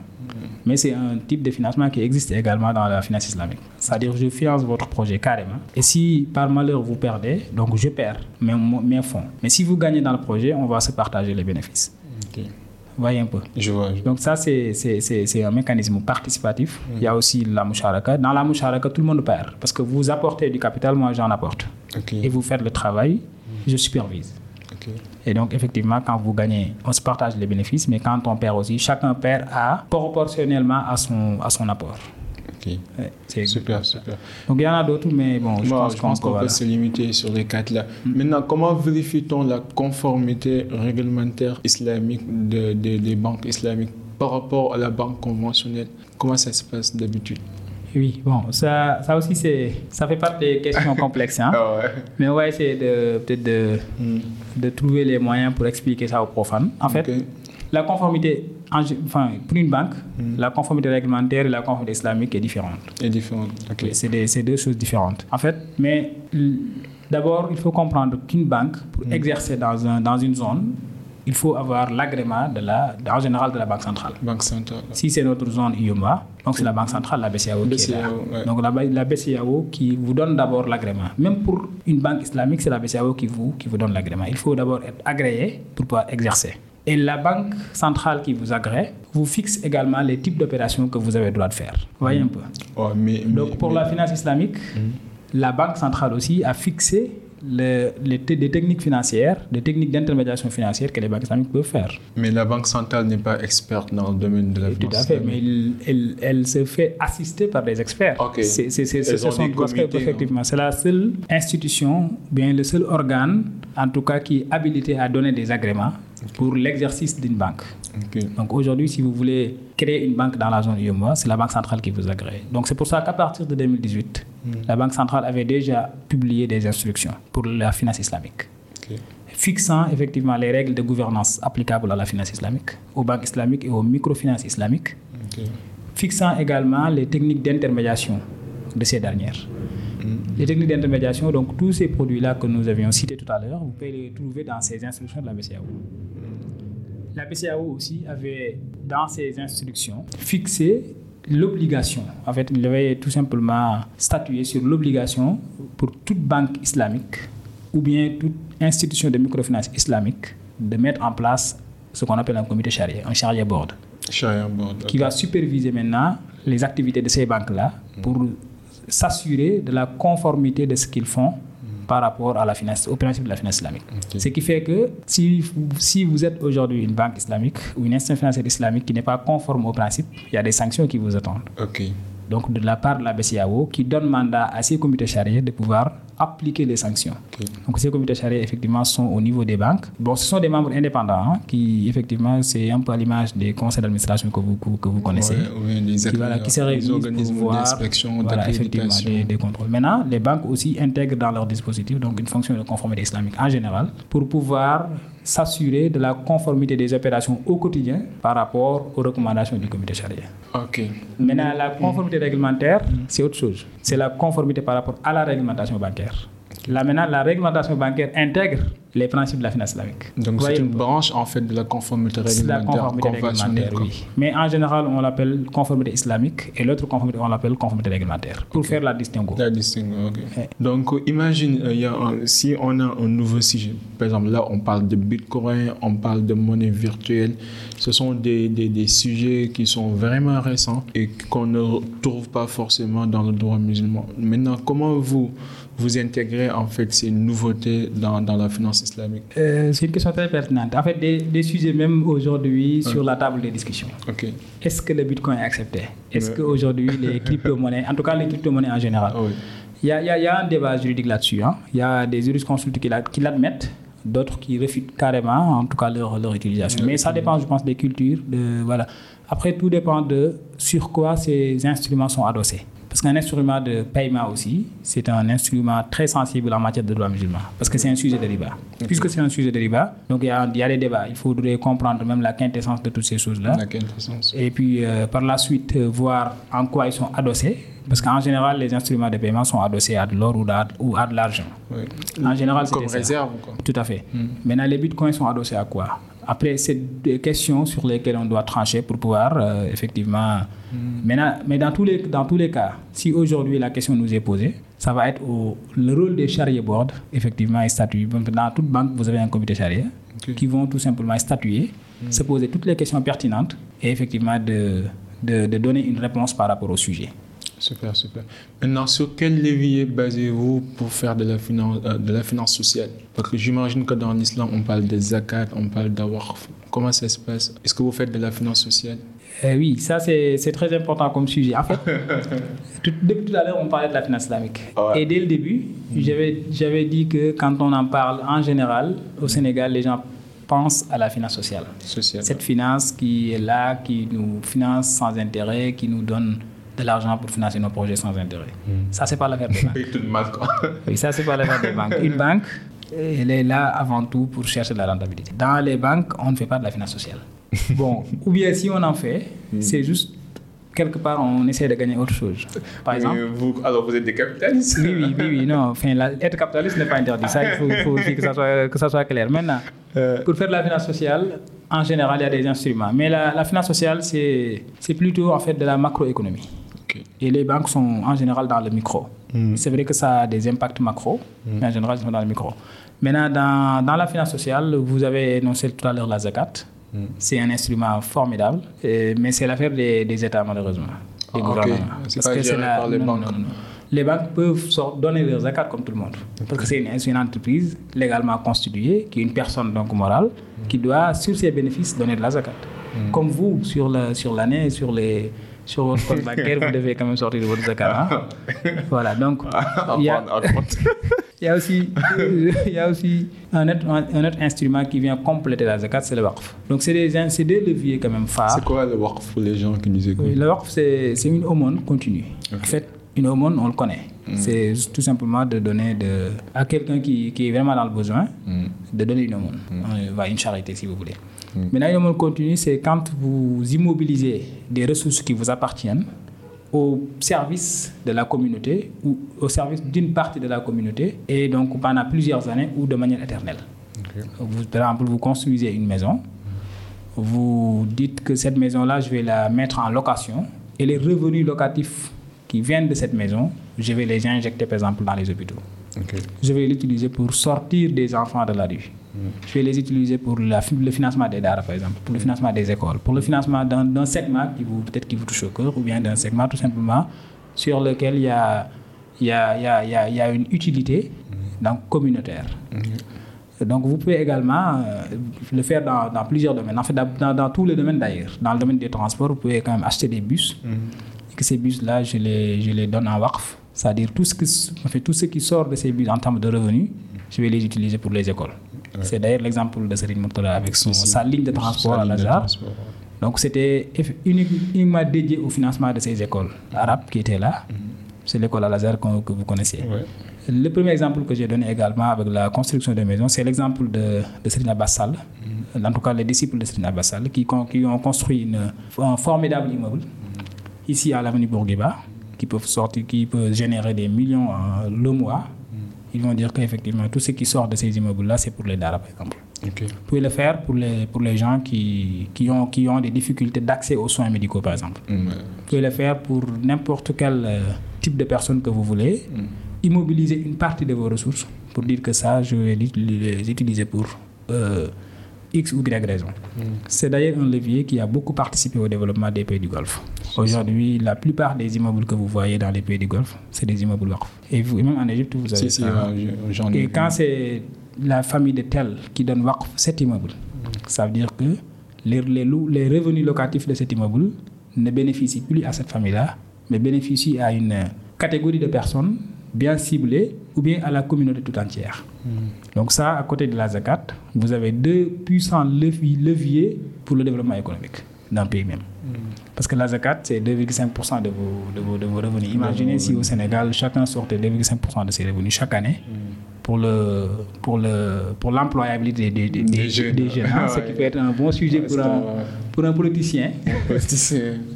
Mais c'est un type de financement qui existe également dans la finance islamique. C'est-à-dire, je finance votre projet carrément. Et si par malheur vous perdez, donc je perds mes, mes fonds. Mais si vous gagnez dans le projet, on va se partager les bénéfices. Voyez un peu. Je vois. je- Donc ça, c'est- un mécanisme participatif. Il y a aussi la moucharaka. Dans la moucharaka, tout le monde perd. Parce que vous apportez du capital, moi j'en apporte. Et vous faites le travail, je supervise. Et donc effectivement, quand vous gagnez, on se partage les bénéfices, mais quand on perd aussi, chacun perd à, proportionnellement à son, à son apport. Ok. Ouais, c'est Super, super. Donc il y en a d'autres, mais bon, je Bon, pense qu'on pense peut, se limiter sur les quatre là. Maintenant, comment vérifie-t-on la conformité réglementaire islamique de- de- des banques islamiques par rapport à la banque conventionnelle? Comment ça se passe d'habitude? Oui, bon, ça, ça aussi, ça fait partie des questions complexes. Hein? ouais. Mais on va essayer peut-être de, de trouver les moyens pour expliquer ça aux profanes. En fait, la conformité, en enfin, pour une banque, la conformité réglementaire et la conformité islamique est différente. Et différent. Ok. C'est deux choses différentes. En fait, mais d'abord, il faut comprendre qu'une banque, pour exercer dans, un, dans une zone, il faut avoir l'agrément de la, en général de la banque centrale. Banque centrale. Si c'est notre zone IOMA, donc c'est la banque centrale, la BCAO, qui est là. Ouais. Donc la, la BCAO qui vous donne d'abord l'agrément. Même pour une banque islamique, c'est la BCAO qui vous, qui vous donne l'agrément. Il faut d'abord être agréé pour pouvoir exercer. Et la banque centrale qui vous agrée vous fixe également les types d'opérations que vous avez le droit de faire. Voyez un peu. Mais, Donc mais- pour mais- la finance islamique, la banque centrale aussi a fixé le- les, des techniques financières, des techniques d'intermédiation financière que les banques islamiques peuvent faire. mais la banque centrale n'est pas experte dans le domaine de la Tout finance à fait, mais elle, elle se fait assister par des experts. C'est, c'est, c'est, Elles ce ont sont- des comités, effectivement, c'est la seule institution, bien le seul organe, en tout cas, qui est habilité à donner des agréments pour l'exercice d'une banque. Ok. Donc aujourd'hui, si vous voulez créer une banque dans la zone UMOA, c'est la banque centrale qui vous agrée. Donc c'est pour ça qu'à partir de 2018, la banque centrale avait déjà publié des instructions pour la finance islamique fixant effectivement les règles de gouvernance applicables à la finance islamique, aux banques islamiques et aux microfinances islamiques, fixant également les techniques d'intermédiation de ces dernières. Les techniques d'intermédiation, donc tous ces produits-là que nous avions cités tout à l'heure, vous pouvez les trouver dans ces instructions de la BCAO. La BCAO aussi avait, dans ses instructions, fixé l'obligation. En fait, il avait tout simplement statué sur l'obligation pour toute banque islamique ou bien toute institution de microfinance islamique de mettre en place ce qu'on appelle un comité charia, un charia board. qui va superviser maintenant les activités de ces banques-là pour s'assurer de la conformité de ce qu'ils font par rapport à la finance, au principe de la finance islamique. Ce qui fait que si, si vous êtes aujourd'hui une banque islamique ou une institution financière islamique qui n'est pas conforme au principe, il y a des sanctions qui vous attendent. Donc de la part de la BCAO qui donne mandat à ces comités charia de pouvoir appliquer les sanctions. Donc ces comités charia effectivement sont au niveau des banques. Bon, ce sont des membres indépendants hein, qui effectivement c'est un peu à l'image des conseils d'administration que vous, que, vous connaissez. Ouais, ouais, les, Qui, voilà, qui se réunissent pour voir voilà, effectivement des contrôles. Maintenant, les banques aussi intègrent dans leur dispositif donc une fonction de conformité islamique en général pour pouvoir s'assurer de la conformité des opérations au quotidien par rapport aux recommandations du comité charia. Ok. Maintenant, la conformité réglementaire, c'est autre chose. C'est la conformité par rapport à la réglementation bancaire. Là, maintenant, la réglementation bancaire intègre les principes de la finance islamique. Donc c'est une branche en fait de la conformité c'est la réglementaire conformité réglementaire, oui. Mais en général, on l'appelle conformité islamique et l'autre conformité, on l'appelle conformité réglementaire pour faire la distinction. La distinction, ok. Ouais. Donc, imagine, euh, il y a un- si on a un nouveau sujet, par exemple, là, on parle de Bitcoin, on parle de monnaie virtuelle. Ce sont des, des, des sujets qui sont vraiment récents et qu'on ne trouve pas forcément dans le droit musulman. Maintenant, comment vous, vous intégrez en fait ces nouveautés dans, dans la finance islamique Euh, c'est une question très pertinente. En fait, des, des sujets même aujourd'hui sur la table des discussions. Ok. Est-ce que le bitcoin est accepté? Est-ce qu'aujourd'hui, les crypto-monnaies, en tout cas les crypto-monnaies en général, Ah oui. il y a, il y a- il y a un débat juridique là-dessus. hein. Il y a des jurisconsultes qui la- qui l'admettent, d'autres qui réfutent carrément, en tout cas leur, leur utilisation. Mais ça dépend, je pense, des cultures. De, voilà. Après, tout dépend de sur quoi ces instruments sont adossés. Parce qu'un instrument de paiement aussi, c'est un instrument très sensible en matière de droit musulman. Parce que c'est un sujet de riba. Puisque c'est un sujet de riba, donc il y, a, il y a des débats. Il faudrait comprendre même la quintessence de toutes ces choses-là. La quintessence. Et puis euh, par la suite, euh, voir en quoi ils sont adossés. Parce qu'en général, les instruments de paiement sont adossés à de l'or ou, à- ou à de l'argent. Oui. En général, c'est Comme réserve, quoi. Tout à fait. Maintenant, les bitcoins sont adossés à quoi? Après, c'est des questions sur lesquelles on doit trancher pour pouvoir euh, effectivement. Maintenant, mais dans tous, les, dans tous les cas, si aujourd'hui la question nous est posée, ça va être au, le rôle des charia board, effectivement, est statué. Donc, Dans toute banque, vous avez un comité charia Ok. qui vont tout simplement statuer, se poser toutes les questions pertinentes et effectivement de, de, de donner une réponse par rapport au sujet. Super, super. Maintenant, sur quel levier basez-vous pour faire de la finance, euh, de la finance sociale? Parce que j'imagine que dans l'islam, on parle de zakat, on parle d'awaqf. Comment ça se passe? Est-ce que vous faites de la finance sociale? Euh, oui, ça c'est très important comme sujet. En fait, tout, depuis tout à l'heure, on parlait de la finance islamique. Ouais. Et dès le début, j'avais j'avais dit que quand on en parle en général, au Sénégal, les gens pensent à la finance sociale. Sociale. Cette finance qui est là, qui nous finance sans intérêt, qui nous donne de l'argent pour financer nos projets sans intérêt. Ça, c'est pas l'affaire des banques. Paye tout de mal, quoi. Oui, ça, c'est pas l'affaire des banques. Une banque, elle est là avant tout pour chercher de la rentabilité. Dans les banques, on ne fait pas de la finance sociale. Bon, ou bien si on en fait, c'est juste quelque part, on essaie de gagner autre chose. Par exemple, vous, alors, vous êtes des capitalistes? Oui, oui, oui, oui, non. Enfin, la- être capitaliste n'est pas interdit. Ça, il faut, il faut aussi que ça, soit, que ça soit clair. Maintenant, pour faire de la finance sociale, en général, il y a des instruments. Mais la, la finance sociale, c'est c'est plutôt en fait de la macroéconomie. Et les banques sont en général dans le micro. C'est vrai que ça a des impacts macro, mais en général, ils sont dans le micro. Maintenant, dans, dans la finance sociale, vous avez énoncé tout à l'heure la zakat. C'est un instrument formidable, et- mais c'est l'affaire des, des États, malheureusement. Des Ah, gouvernements. C'est pas géré par les non, banques. non, non. Les banques peuvent donner leur zakat comme tout le monde. Parce que c'est une, entreprise légalement constituée, qui est une personne donc morale, qui doit, sur ses bénéfices, donner de la zakat. Comme vous, sur la- sur l'année, sur, les, sur votre compte bancaire, vous devez quand même sortir de votre zakat. hein. Voilà, donc il y a, il y a aussi, il y a aussi un, autre, un autre instrument qui vient compléter la zakat, c'est le waqf. Donc c'est des, c'est deux leviers quand même phares. C'est quoi le waqf pour les gens qui nous écoutent? Oui, le waqf, c'est c'est une aumône continue. En fait, une aumône, on le connaît. C'est juste tout simplement de donner de, à quelqu'un qui, qui est vraiment dans le besoin, de donner une aumône. Euh, voilà, une charité, si vous voulez. Maintenant, une aumône continue, c'est quand vous immobilisez des ressources qui vous appartiennent au service de la communauté ou au service d'une partie de la communauté et donc pendant plusieurs années ou de manière éternelle. Vous, par exemple, vous construisez une maison, vous dites que cette maison-là, je vais la mettre en location et les revenus locatifs qui viennent de cette maison, je vais les injecter par exemple dans les hôpitaux. Je vais l'utiliser pour sortir des enfants de la rue. Je vais les utiliser pour la le financement des daara, par exemple, pour le financement des écoles, pour le financement d'un segment qui vous peut-être qui vous touche au cœur, ou bien d'un segment tout simplement sur lequel il y a, y y y une utilité donc communautaire. Donc vous pouvez également euh, le faire dans, dans plusieurs domaines. En fait, dans, tous les domaines d'ailleurs. Dans le domaine des transports, vous pouvez quand même acheter des bus. Et que ces bus-là, je les, je les donne en WACF. C'est-à-dire tout ce, que, en fait, tout ce qui sort de ces bus en termes de revenus, je vais les utiliser pour les écoles. C'est d'ailleurs l'exemple de Serine Murtala avec son, sa ligne de transport à ligne de Lazare. Donc c'était uniquement dédié au financement de ces écoles arabes qui étaient là. C'est l'école Al-Azhar qu'on- que vous connaissez. Ouais. Le premier exemple que j'ai donné également avec la construction de maisons, c'est l'exemple de, de Serine Abbas-Sall, en tout cas les disciples de Serine Abbas-Sall, qui, ont construit une- un formidable immeuble ici à l'avenue Bourguiba, qui peuvent sortir, qui peut générer des millions euh, le mois. Ils vont dire qu'effectivement, tout ce qui sort de ces immeubles-là, c'est pour les Dara, par exemple. Vous pouvez le faire pour les, pour les gens qui, qui, ont, qui ont des difficultés d'accès aux soins médicaux, par exemple. Mm. Vous pouvez le faire pour n'importe quel euh, type de personne que vous voulez. Immobiliser une partie de vos ressources pour dire que ça, je vais les utiliser pour euh, X ou Y raison. C'est d'ailleurs un levier qui a beaucoup participé au développement des pays du Golfe. Aujourd'hui, la plupart des immeubles que vous voyez dans les pays du Golfe, c'est des immeubles Waqf. Et, vous, même en Égypte, vous avez Si, ça. j'en ai Et quand c'est la famille de tel qui donne Waqf cet immeuble, ça veut dire que les, les, les revenus locatifs de cet immeuble ne bénéficient plus à cette famille-là, mais bénéficient à une catégorie de personnes bien ciblées ou bien à la communauté tout entière. Donc ça, à côté de la zakat, vous avez deux puissants levi- leviers pour le développement économique d'un pays même. Parce que la zakat, c'est 2,5% de vos, de, vos, de vos revenus. Imaginez si au Sénégal, chacun sortait 2,5% de ses revenus chaque année pour le pour le pour l'employabilité des, des, des, Des jeunes. des jeunes, hein, ce qui peut être un bon sujet pour un, pour un politicien.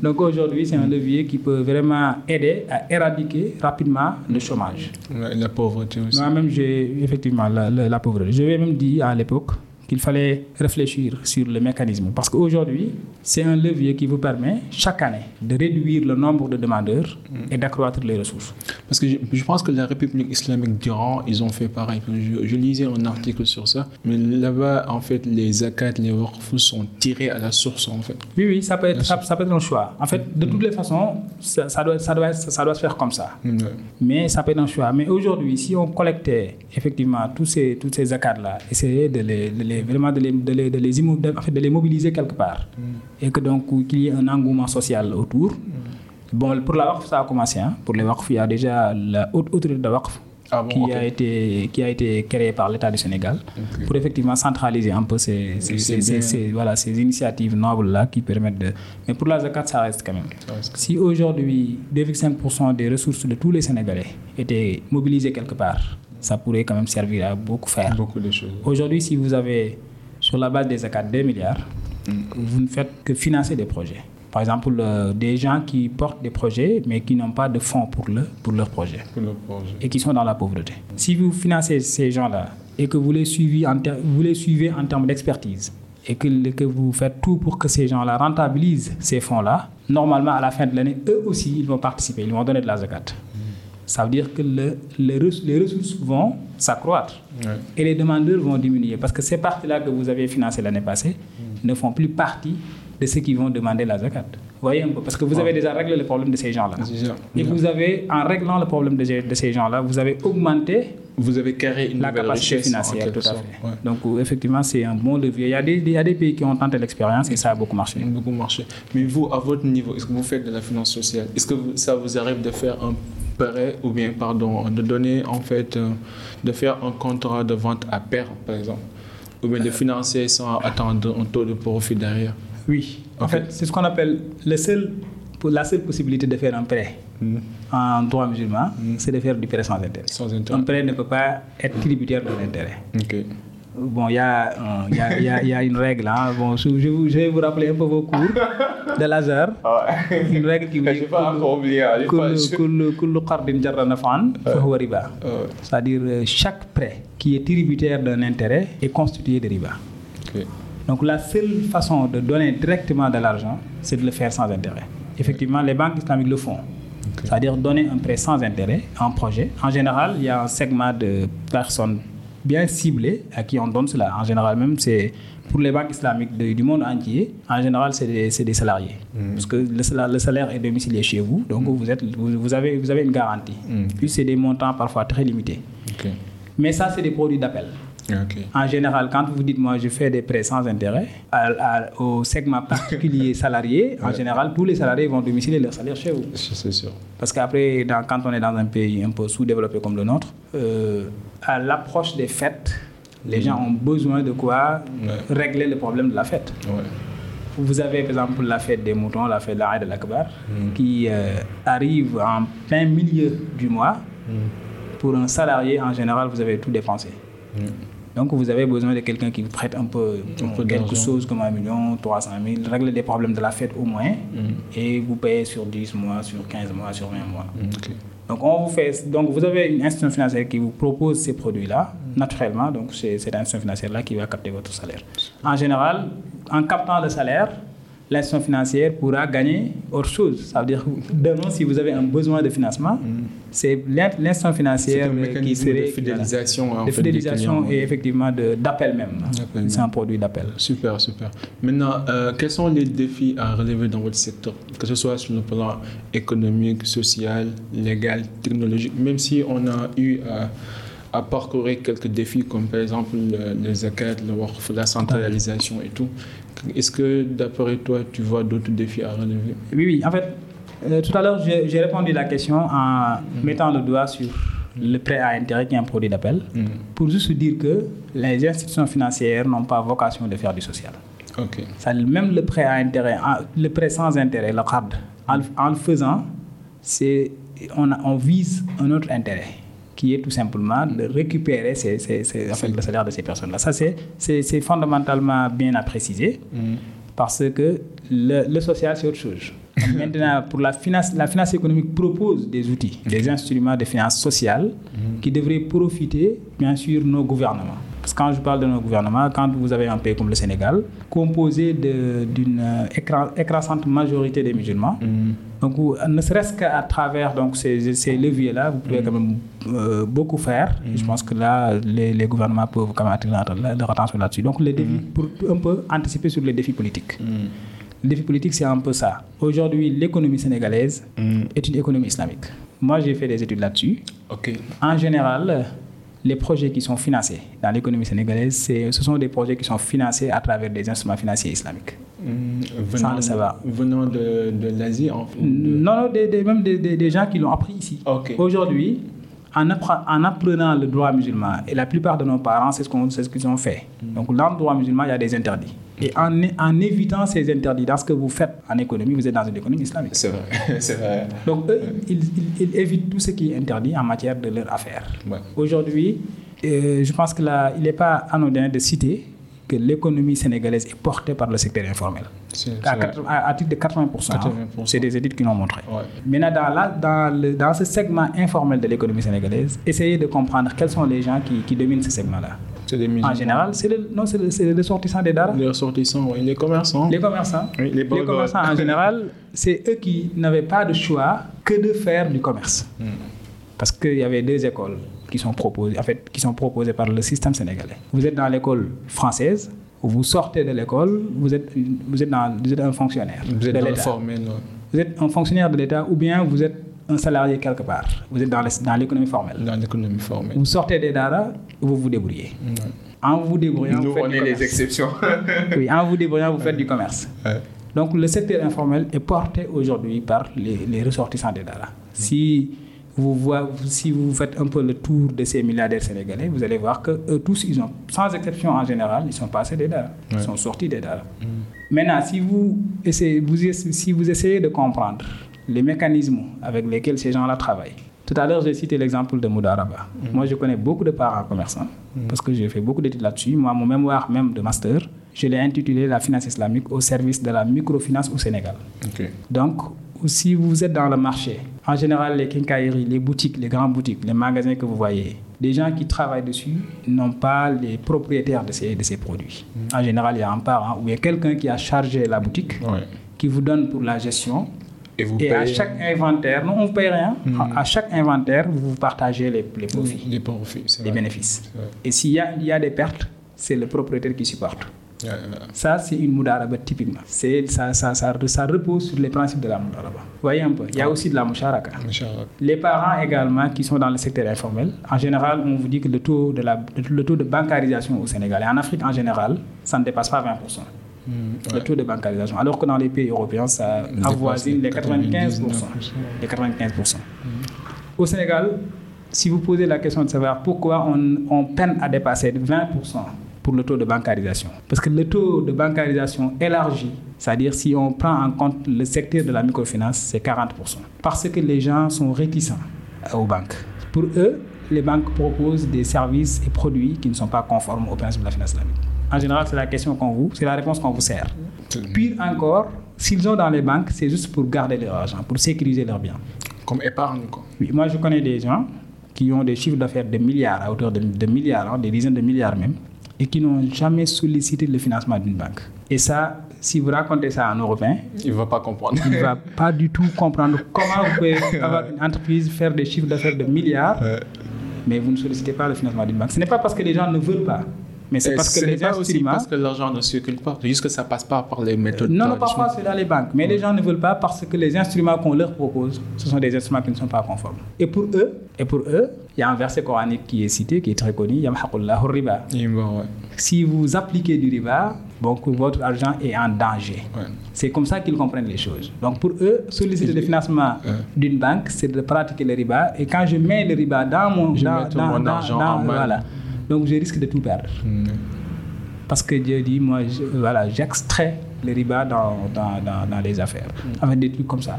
Donc aujourd'hui, c'est un levier qui peut vraiment aider à éradiquer rapidement le chômage. La pauvreté aussi. Moi-même, j'ai effectivement la, la, la pauvreté. Je vais même dit à l'époque qu'il fallait réfléchir sur le mécanisme. Parce qu'aujourd'hui, c'est un levier qui vous permet chaque année de réduire le nombre de demandeurs et d'accroître les ressources. Parce que je, je pense que la République islamique d'Iran, ils ont fait pareil. Je, je lisais un article sur ça. Mais là-bas, en fait, les zakats, les waqfs sont tirés à la source, en fait. Oui, oui, ça peut être, ça, ça peut être un choix. En fait, de toutes les façons, ça, ça doit, ça, doit, ça doit se faire comme ça. Ouais. Mais ça peut être un choix. Mais aujourd'hui, si on collectait effectivement tous ces, toutes ces zakats-là, essayer de les, de les- vraiment de les, de les, de les immo- de- en fait, de les mobiliser quelque part, et que donc qu'il y ait un engouement social autour. Bon, pour la WACF, ça a commencé. hein. Pour les WACF, il y a déjà la haute autorité de WACF Ah bon, qui, a été, qui a été créée par l'État du Sénégal pour effectivement centraliser un peu ces, ces, C'est ces- bien. ces- voilà, ces initiatives nobles-là qui permettent de... Mais pour la zakat, ça reste quand même. Reste- Si aujourd'hui 2,5% des ressources de tous les Sénégalais étaient mobilisées quelque part, ça pourrait quand même servir à beaucoup faire. Beaucoup de choses. Aujourd'hui, si vous avez sur la base des zakat 2 milliards, vous ne faites que financer des projets. Par exemple, euh, des gens qui portent des projets mais qui n'ont pas de fonds pour, le, pour leur projet Pour le projet. et qui sont dans la pauvreté. Si vous financez ces gens-là et que vous les suivez en, vous les suivez en termes d'expertise et que, que vous faites tout pour que ces gens-là rentabilisent ces fonds-là, normalement, à la fin de l'année, eux aussi, ils vont participer, ils vont donner de la zakat. Ça veut dire que le- les, res- les ressources vont s'accroître Ouais. et les demandeurs vont diminuer parce que ces parties-là que vous avez financées l'année passée ne font plus partie de ceux qui vont demander la zakat. Voyez un peu? Parce que vous avez déjà réglé le problème de ces gens-là. Et vous avez, en réglant le problème de, ces- de ces gens-là, vous avez augmenté Vous avez carré une la capacité richesse, financière, quelque tout à sorte. fait. Ouais. Donc, euh, effectivement, c'est un bon levier. Il y, a des, il y a des pays qui ont tenté l'expérience et ça a beaucoup marché. beaucoup marché. Mais vous, à votre niveau, est-ce que vous faites de la finance sociale? Est-ce que vous- ça vous arrive de faire un prêt ou bien, pardon, de donner en fait, euh, de faire un contrat de vente à perte, par exemple Ou bien de financer sans attendre un taux de profit derrière Oui. En fait, c'est ce qu'on appelle le seul, la seule possibilité de faire un prêt en droit musulman, c'est de faire du prêt sans intérêt. Sans intérêt. Un prêt ne peut pas être tributaire de l'intérêt. Bon, il y, euh, y, a, y, a, y, a, une règle. Hein. Bon, je, vous, je, vais vous rappeler un peu vos cours de laser. Une règle qui vous dit C'est-à-dire, euh, chaque prêt qui est tributaire d'un intérêt est constitué de riba. Okay. Donc, la seule façon de donner directement de l'argent, c'est de le faire sans intérêt. Effectivement, les banques islamiques le font. Okay. C'est-à-dire donner un prêt sans intérêt, en projet. En général, il y a un segment de personnes bien ciblées à qui on donne cela. En général, même, c'est pour les banques islamiques de- du monde entier, en général, c'est des, des salariés. Parce que le salaire, le salaire est domicilié chez vous, donc vous, êtes, vous, vous avez, vous avez une garantie. Puis c'est des montants parfois très limités. Mais ça, c'est des produits d'appel. En général, quand vous dites, moi, je fais des prêts sans intérêt à- à- au segment particulier salarié, en général, tous les salariés vont domicilier leur salaire chez vous. C'est sûr. Parce qu'après, quand on est dans un pays un peu sous-développé comme le nôtre, euh, à l'approche des fêtes, les gens ont besoin de quoi Ouais. régler le problème de la fête. Ouais. Vous avez par exemple la fête des moutons, la fête de l'Aïd al-Akbar, qui euh, arrive en plein milieu du mois. Pour un salarié, en général, vous avez tout dépensé. Donc vous avez besoin de quelqu'un qui vous prête un peu, peu quelque chose comme un million, 300 000, régler les problèmes de la fête au moins, et vous payez sur 10 mois, sur 15 mois, sur 20 mois. Ok. Donc, on vous fait, donc vous avez une institution financière qui vous propose ces produits-là, naturellement. Donc, c'est cette institution financière-là qui va capter votre salaire. En général, en captant le salaire, l'institution financière pourra gagner autre chose. Ça veut dire, demain, si vous avez un besoin de financement, c'est l'in- l'institution C'est financière un qui serait de fidélisation. en de fait, fidélisation clients. et effectivement d'appel même. C'est un produit d'appel. Super, super. Maintenant, euh, quels sont les défis à relever dans votre secteur, que ce soit sur le plan économique, social, légal, technologique, même si on a eu à, à parcourir quelques défis comme par exemple le, le zakat, le waqf, la centralisation et tout. Est-ce que d'après toi, tu vois d'autres défis à relever? Oui, oui. En fait, euh, tout à l'heure, j'ai répondu à la question en mettant le doigt sur le prêt à intérêt qui est un produit d'appel, pour juste dire que les institutions financières n'ont pas vocation de faire du social. Ok. Ça, même le prêt à intérêt, le prêt sans intérêt, le CAD, en, le- en le faisant, on vise un autre intérêt qui est tout simplement de récupérer ces- ces- ces- en fait, le salaire de ces personnes-là. Ça, c'est, fondamentalement bien à préciser parce que le, le social, c'est autre chose. Maintenant, pour la finance, la finance économique propose des outils, des instruments de finance sociale qui devraient profiter, bien sûr, nos gouvernements. Quand je parle de nos gouvernements, quand vous avez un pays comme le Sénégal, composé d'une euh, écra- écrasante majorité des musulmans, donc vous- ne serait-ce qu'à travers donc, ces, ces leviers-là, vous pouvez quand même euh, beaucoup faire. Je pense que là, les, les gouvernements peuvent quand même attirer leur, attention là-dessus. Donc, les défis, pour un peu anticiper sur les défis politiques. Le défi politique, c'est un peu ça. Aujourd'hui, l'économie sénégalaise est une économie islamique. Moi, j'ai fait des études là-dessus. Ok. En général, les projets qui sont financés dans l'économie sénégalaise, ce sont des projets qui sont financés à travers des instruments financiers islamiques. Sans le savoir. Venant de, de l'Asie, en fait. de- Non, non, des, des- même des, gens qui l'ont appris ici. Aujourd'hui, en, appre- en apprenant le droit musulman, et la plupart de nos parents, c'est ce qu'on- c'est ce qu'ils ont fait. Donc, dans le droit musulman, il y a des interdits. Et en, en évitant ces interdits, dans ce que vous faites en économie, vous êtes dans une économie islamique. C'est vrai, c'est vrai. Donc, eux, ils, ils- ils évitent tout ce qui est interdit en matière de leur affaire. Ouais. Aujourd'hui, euh, je pense que là, il n'est pas anodin de citer que l'économie sénégalaise est portée par le secteur informel. À, c'est vrai. 80 à- à titre de 80%. hein. 80%. C'est des études qui l'ont montré. Ouais. Maintenant, dans, la- dans, le- dans ce segment informel de l'économie sénégalaise, essayez de comprendre quels sont les gens qui, qui dominent ce segment-là. C'est des musulmans. En général, c'est le, non, c'est le, c'est le ressortissant des. Les ressortissants, oui. les commerçants. Les commerçants. Oui, les commerçants, en général, c'est eux qui n'avaient pas de choix que de faire du commerce. Hmm. Parce qu'il y avait deux écoles qui sont, proposées, en fait, qui sont proposées par le système sénégalais. Vous êtes dans l'école française, vous sortez de l'école, vous êtes, vous, êtes dans- vous êtes un fonctionnaire. Vous êtes de dans le l'État. formel. ouais. Vous êtes un fonctionnaire de l'État ou bien vous êtes un salarié quelque part. Vous êtes dans l'économie formelle. Dans l'économie formelle. Vous sortez des daras, vous vous débrouillez. En vous débrouillant, Nous, vous faites on du est les commerce. exceptions. Oui, en vous débrouillant, vous faites du commerce. Donc le secteur informel est porté aujourd'hui par les, les ressortissants des Dara. Si vous, voyez, si vous faites un peu le tour de ces milliardaires sénégalais, vous allez voir que eux tous, ils ont, sans exception en général, ils sont passés des Dara. Ils sont sortis des Dara. Maintenant, si vous, essayez, vous, essa- si vous essayez de comprendre les mécanismes avec lesquels ces gens-là travaillent, tout à l'heure, j'ai cité l'exemple de Moudaraba. Moi, je connais beaucoup de parents commerçants parce que j'ai fait beaucoup d'études là-dessus. Moi, mon mémoire même de master, je l'ai intitulé La finance islamique au service de la microfinance au Sénégal. Ok. Donc, si vous êtes dans le marché, en général, les quincailleries, les boutiques, les grandes boutiques, les magasins que vous voyez, des gens qui travaillent dessus n'ont pas les propriétaires de ces, de ces produits. En général, il y a un parent ou il y a quelqu'un qui a chargé la boutique, Ouais. qui vous donne pour la gestion Et vous Et à chaque inventaire, non, on ne paye rien. À, à chaque inventaire, vous partagez les, les profits, Les profits, bénéfices. Et s'il y a, il y a des pertes, c'est le propriétaire qui supporte. Ouais, ouais. Ça, c'est une moudaraba typiquement. Ça, ça, ça, ça repose sur les principes de la moudaraba. Vous voyez un peu, il y a aussi de la moucharaka. Les parents également qui sont dans le secteur informel, en général, on vous dit que le taux de, la, le taux de bancarisation au Sénégal et en Afrique en général, ça ne dépasse pas 20%. Hmm, Le taux de bancarisation. Alors que dans les pays européens, ça avoisine les les 95%. 99%. Les 95%. Au Sénégal, si vous posez la question de savoir pourquoi on, on peine à dépasser 20% pour le taux de bancarisation. Parce que le taux de bancarisation élargi, c'est-à-dire si on prend en compte le secteur de la microfinance, c'est 40%. Parce que les gens sont réticents aux banques. Pour eux, les banques proposent des services et produits qui ne sont pas conformes aux principes de la finance islamique. En général, c'est la question qu'on vous, c'est la réponse qu'on vous sert. Pire encore, s'ils ont dans les banques, c'est juste pour garder leur argent, pour sécuriser leurs biens. Comme épargne, quoi. Oui, moi, je connais des gens qui ont des chiffres d'affaires de milliards, à hauteur de, de milliards, hein, des dizaines de milliards même, et qui n'ont jamais sollicité le financement d'une banque. Et ça, si vous racontez ça à un Européen, Il ne va pas comprendre. il ne va pas du tout comprendre comment vous pouvez avoir une entreprise, faire des chiffres d'affaires de milliards, mais vous ne sollicitez pas le financement d'une banque. Ce n'est pas parce que les gens ne veulent pas, mais c'est parce que les aussi instruments... parce que l'argent ne circule pas. Juste que ça passe pas par les méthodes Non, non, parfois c'est dans les banques. Mais les gens ne veulent pas parce que les instruments qu'on leur propose, ce sont des instruments qui ne sont pas conformes. Et pour eux, et pour eux, il y a un verset coranique qui est cité, qui est très connu, Yamhaqullahu riba. Va, ouais. Si vous appliquez du riba, donc votre argent est en danger. Ouais. C'est comme ça qu'ils comprennent les choses. Donc pour eux, solliciter le financement d'une banque, c'est de pratiquer le riba. Et quand je mets le riba dans mon, Je dans, mets tout dans- mon dans- argent main. Donc je risque de tout perdre. Hmm. Parce que Dieu dit, moi, je- voilà, j'extrais le riba dans, dans, dans, dans les affaires. Avec des trucs comme ça.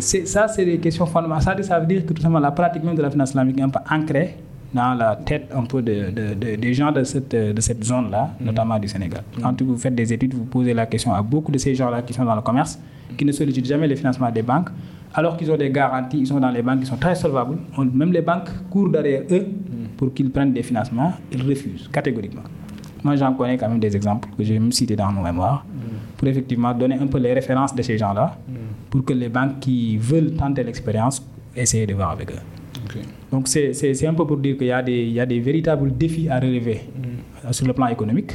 Ça, c'est des questions fondamentales. Ça, veut dire que tout simplement, la pratique même de la finance islamique est un peu ancrée dans la tête un peu de, de- de- des gens de cette, de cette zone-là, notamment du Sénégal. Quand vous faites des études, vous posez la question à beaucoup de ces gens-là qui sont dans le commerce, qui ne sollicitent jamais le financement des banques, alors qu'ils ont des garanties, ils sont dans les banques qui sont très solvables. On- même les banques courent derrière eux pour qu'ils prennent des financements, ils refusent catégoriquement. Moi, j'en connais quand même des exemples que j'ai même cités dans mon mémoire pour effectivement donner un peu les références de ces gens-là pour que les banques qui veulent tenter l'expérience essayent de voir avec eux. Donc, c'est un peu pour dire qu'il y, a des- il y a des véritables défis à relever sur le plan économique.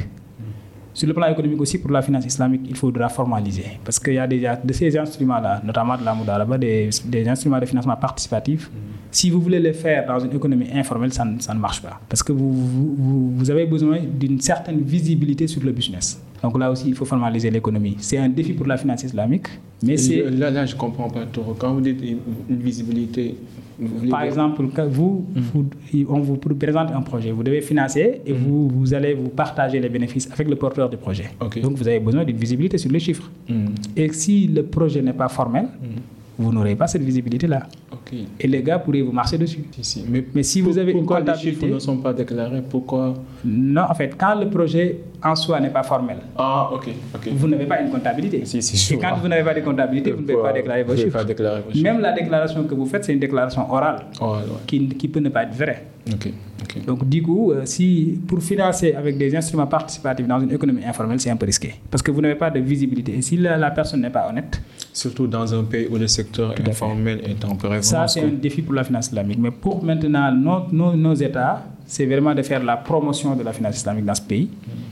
Sur le plan économique aussi, pour la finance islamique, il faudra formaliser. Parce qu'il y a déjà de ces instruments-là, notamment de la Moudaraba, des, des instruments de financement participatif. Si vous voulez les faire dans une économie informelle, ça, ne- ça ne marche pas. Parce que vous, vous, vous- vous avez besoin d'une certaine visibilité sur le business. Donc là aussi, il faut formaliser l'économie. C'est un défi pour la finance islamique, mais c'est... Là, là, je comprends pas trop. Quand vous dites une visibilité, vous Par exemple, quand vous, vous- on vous présente un projet, vous devez financer et vous, vous allez vous partager les bénéfices avec le porteur du projet. Donc vous avez besoin d'une visibilité sur les chiffres. Hmm. Et si le projet n'est pas formel, vous n'aurez pas cette visibilité-là. Et les gars pourraient vous marcher dessus. Si, si. Mais, Mais si vous avez une pourquoi les comptabilité- chiffres ne sont pas déclarés? Pourquoi? Non, en fait, quand le projet en soi n'est pas formel, Ah, vous n'avez pas une comptabilité. Si, si, Et quand vous n'avez pas de comptabilité, vous ne pouvez pas déclarer vos chiffres. pas déclarer vos chiffres? Même la déclaration que vous faites, c'est une déclaration orale ouais. qui, qui peut ne pas être vraie. Donc, du coup, euh, si pour financer avec des instruments participatifs dans une économie informelle, c'est un peu risqué. Parce que vous n'avez pas de visibilité. Et si la, la personne n'est pas honnête, Surtout dans un pays où le secteur informel est en ça, c'est un défi pour la finance islamique. Mais pour maintenant, nos, nos, nos États, c'est vraiment de faire la promotion de la finance islamique dans ce pays.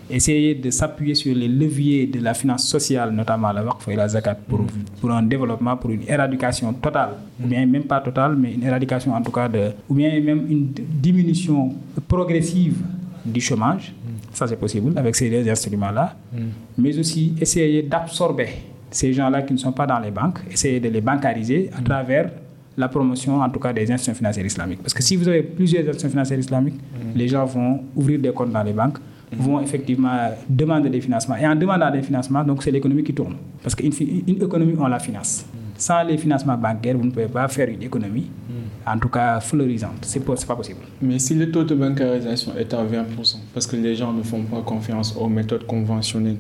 Essayer de s'appuyer sur les leviers de la finance sociale, notamment la waqf et la zakat, pour, pour un développement, pour une éradication totale, ou bien même pas totale, mais une éradication en tout cas, de, ou bien même une diminution progressive du chômage. Ça, c'est possible avec ces deux instruments-là. Mais aussi essayer d'absorber ces gens-là qui ne sont pas dans les banques, essayer de les bancariser à travers la promotion, en tout cas, des institutions financières islamiques. Parce que si vous avez plusieurs institutions financières islamiques, les gens vont ouvrir des comptes dans les banques, vont effectivement demander des financements. Et en demandant des financements, donc c'est l'économie qui tourne. Parce qu'une une économie, on la finance. Sans les financements bancaires, vous ne pouvez pas faire une économie en tout cas fleurissantes. C'est c'est pas possible. Mais si le taux de bancarisation est à 20%, parce que les gens ne font pas confiance aux méthodes conventionnelles,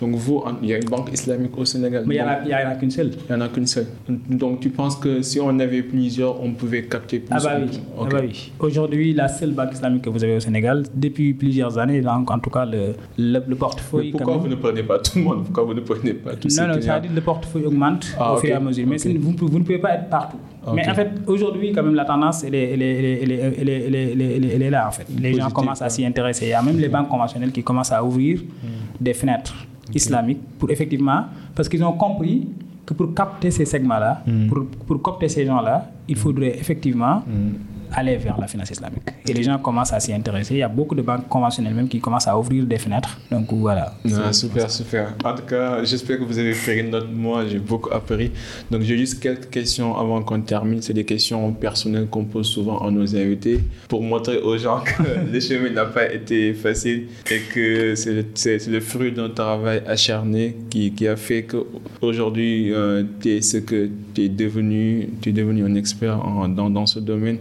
donc vous, il y a une banque islamique au Sénégal. Mais il n'y en a, il y en a qu'une seule. il y en a qu'une seule. Donc tu penses que si on avait plusieurs, on pouvait capter plus Ah bah oui. Ah bah oui. Aujourd'hui, la seule banque islamique que vous avez au Sénégal, depuis plusieurs années, donc en tout cas le, le, le portefeuille. Mais pourquoi vous même- ne prenez pas tout le monde? Pourquoi vous ne prenez pas ces Non, non, ça veut dire le portefeuille augmente Ah, au fur et à mesure. Mais vous, ne pouvez- vous ne pouvez pas être partout. Mais en fait, aujourd'hui, quand même, la tendance, elle est, là, en fait. Les gens commencent à s'y intéresser. Il y a même les banques conventionnelles qui commencent à ouvrir des fenêtres islamiques pour effectivement, parce qu'ils ont compris que pour capter ces segments-là, pour, pour capter ces gens-là, il faudrait effectivement aller vers la finance islamique. Et les gens commencent à s'y intéresser. Il y a beaucoup de banques conventionnelles même qui commencent à ouvrir des fenêtres. Donc voilà. Ah, super, super. En tout cas, j'espère que vous avez pris une note. Moi, j'ai beaucoup appris. Donc, j'ai juste quelques questions avant qu'on termine. C'est des questions personnelles qu'on pose souvent à nos invités pour montrer aux gens que le chemin n'a pas été facile et que c'est le, fruit d'un travail acharné qui, qui a fait qu'aujourd'hui, euh, tu es ce que tu es devenu. Tu es devenu un expert dans, dans ce domaine.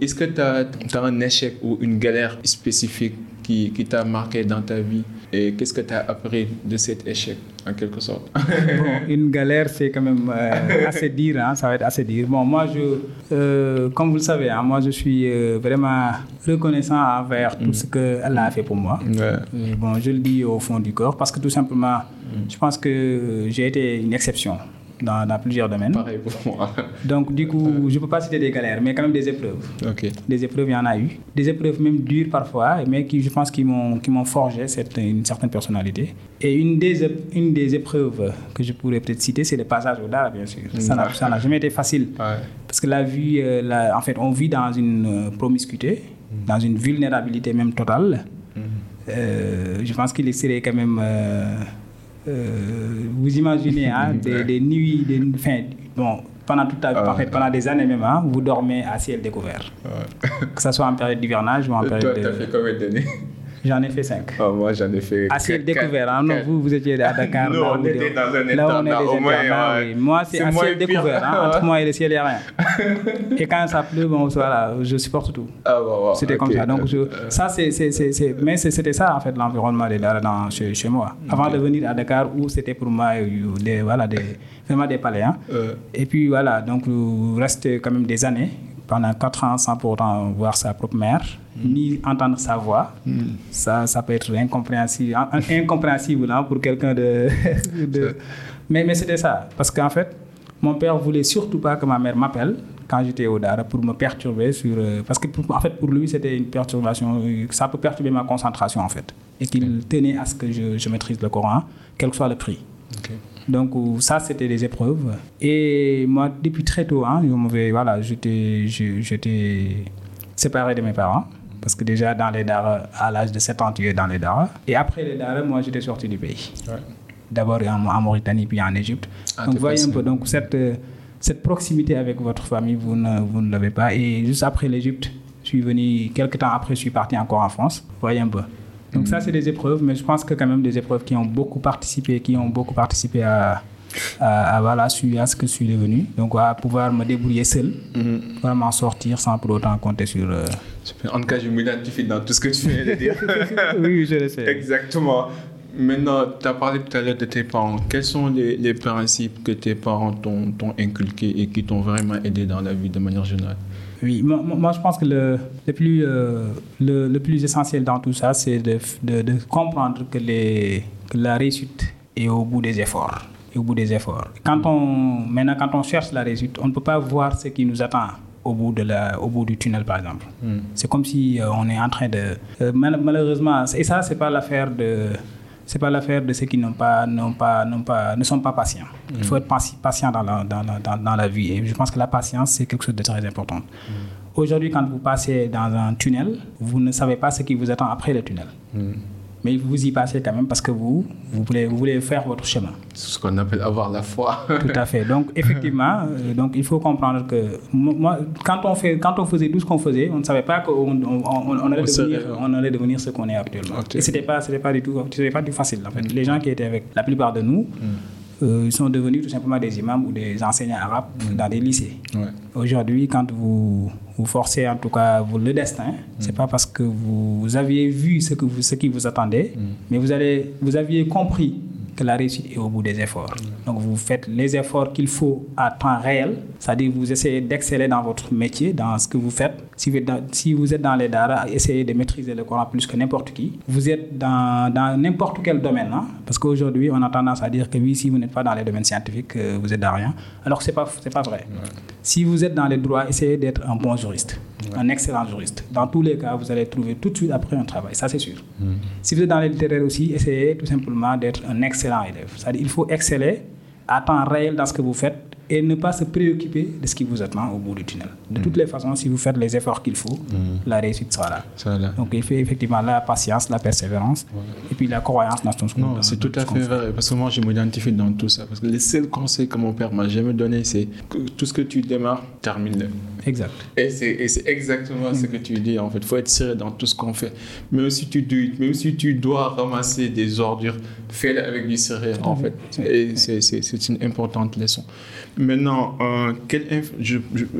Est-ce que tu as, un échec ou une galère spécifique qui, qui t'a marqué dans ta vie? Et qu'est-ce que tu as appris de cet échec en quelque sorte? Bon, une galère, c'est quand même euh, assez dire, hein, ça va être assez dire. Bon, moi, je, euh, comme vous le savez, hein, moi, je suis euh, vraiment reconnaissant envers tout ce que Allah a fait pour moi. Ouais. Bon, je le dis au fond du corps parce que tout simplement, je pense que j'ai été une exception dans, dans plusieurs domaines. Pareil pour moi. Donc, du coup, je ne peux pas citer des galères, mais quand même des épreuves. Des épreuves, il y en a eu. Des épreuves même dures parfois, mais qui, je pense, qui m'ont, forgé cette, une certaine personnalité. Et une des, une des épreuves que je pourrais peut-être citer, c'est le passage au Dara, bien sûr. Ça n'a, ça n'a jamais été facile. Ouais. Parce que la vie, euh, la- en fait, on vit dans une euh, promiscuité, dans une vulnérabilité même totale. Euh, je pense qu'il serait quand même. euh, euh, vous imaginez hein, des, des nuits, des, enfin, bon, pendant toute la- en fait, pendant des années même, hein, vous dormez à ciel découvert. Que ce soit en période d'hivernage ou en Toi, période as de... fait combien d'années? J'en ai fait cinq. Ah, Moi, j'en ai fait. À ciel découvert. hein. Non, quatre- vous, vous étiez à Dakar. Là on était dans un là où on est des au moins, internats, ouais. oui. Moi, c'est à ciel découvert. hein. Entre moi et le ciel, il n'y a rien. et quand ça pleut, bon, voilà, je supporte tout. Ah, C'était comme ça. Donc, je- Euh, ça, c'est, c'est- mais c'était ça, en fait, l'environnement dans, chez, chez moi. Avant de venir à Dakar, où c'était pour moi euh, des, voilà, des, vraiment des palais. hein. euh, Et puis, voilà, donc, euh, rester quand même des années, pendant quatre ans, sans pour autant voir sa propre mère, ni entendre sa voix. Ça, ça peut être incompréhensible, in- incompréhensible hein, pour quelqu'un de... de- mais, mais c'était ça. Parce qu'en fait, mon père voulait surtout pas que ma mère m'appelle quand j'étais au Dara pour me perturber sur... euh, parce que, pour- en fait, pour lui, c'était une perturbation... Ça peut perturber ma concentration, en fait. Et qu'il tenait à ce que je, je maîtrise le Coran, quel que soit le prix. ok. Donc ça, c'était des épreuves. Et moi, depuis très tôt, hein, voilà, j'étais, je- j'étais séparé de mes parents. Parce que déjà, dans les Dara, à l'âge de 7 ans, tu es dans les Dara. Et après les Dara, moi, j'étais sorti du pays. Ouais. D'abord en, en Mauritanie, puis en Égypte. Ah, donc, voyez un peu. Donc, cette, euh, cette proximité avec votre famille, vous ne, vous ne l'avez pas. Et juste après l'Égypte, je suis venu, quelques temps après, je suis parti encore en France. Voyez un peu. Donc, ça, c'est des épreuves, mais je pense que quand même des épreuves qui ont beaucoup participé, qui ont beaucoup participé à, à, à, voilà, à ce que je suis devenu. Donc, à pouvoir me débrouiller seul, vraiment sortir sans pour autant compter sur. euh. En tout cas, je m'identifie dans tout ce que tu viens de dire. oui, je le sais. Exactement. Maintenant, tu as parlé tout à l'heure de tes parents. Quels sont les, les principes que tes parents t'ont t'ont inculqués et qui t'ont vraiment aidé dans la vie de manière générale? Oui, moi, je pense que le, le, plus, euh, le, le plus essentiel dans tout ça, c'est de, de, de comprendre que, les, que la réussite est au bout des efforts. Au bout des efforts. Quand on, maintenant, quand on cherche la réussite, on ne peut pas voir ce qui nous attend au bout, de la, au bout du tunnel, par exemple. C'est comme si euh, on est en train de... euh, mal- malheureusement, et ça, c'est pas l'affaire de... C'est pas l'affaire de ceux qui n'ont pas, n'ont pas, n'ont pas, ne sont pas patients. Il faut être pati- patient dans la, dans, la, dans, dans la vie. Et je pense que la patience, c'est quelque chose de très important. Aujourd'hui, quand vous passez dans un tunnel, vous ne savez pas ce qui vous attend après le tunnel. Mais vous y passez quand même parce que vous, vous, voulez, vous voulez faire votre chemin. C'est ce qu'on appelle avoir la foi. Tout à fait. Donc, effectivement, euh, donc, il faut comprendre que mo- moi, quand, on fait, quand on faisait tout ce qu'on faisait, on ne savait pas qu'on on, on- on allait, devenir, allait devenir ce qu'on est actuellement. Et ce n'était pas, pas, du tout- pas du facile. En fait. Les gens qui étaient avec la plupart de nous, euh, ils sont devenus tout simplement des imams ou des enseignants arabes dans des lycées. Ouais. Aujourd'hui, quand vous, vous forcez en tout cas vous, le destin, c'est pas parce que vous, vous aviez vu ce, que vous, ce qui vous attendait, mais vous, allez, vous aviez compris que la réussite est au bout des efforts. Donc vous faites les efforts qu'il faut à temps réel, c'est-à-dire vous essayez d'exceller dans votre métier, dans ce que vous faites. Si vous êtes dans, si vous êtes dans les dara, essayez de maîtriser le Coran plus que n'importe qui. Vous êtes dans dans n'importe quel domaine, hein, parce qu'aujourd'hui on a tendance à dire que oui, si vous n'êtes pas dans les domaines scientifiques, euh, vous êtes dans rien. Alors c'est pas c'est pas vrai. Si vous êtes dans les droits, essayez d'être un bon juriste, un excellent juriste. Dans tous les cas, vous allez trouver tout de suite après un travail, ça c'est sûr. Si vous êtes dans les littéraires aussi, essayez tout simplement d'être un excellent élève. C'est-à-dire il faut exceller à temps réel dans ce que vous faites et ne pas se préoccuper de ce qui vous attend au bout du tunnel. De toutes les façons, si vous faites les efforts qu'il faut, la réussite sera là. Donc il faut effectivement la patience, la persévérance et puis la croyance dans son Non, c'est tout à fait vrai. Parce que moi, je m'identifie dans tout ça. Parce que les seuls conseils que mon père m'a jamais donné, c'est que tout ce que tu démarres, termine-le. Exact. Et c'est exactement ce que tu dis en fait. Il faut être sérieux dans tout ce qu'on fait. Même si tu, dois- même si tu dois ramasser des ordures, fais-le avec du sérieux en fait. Et c'est une importante leçon. Maintenant, euh, quelle,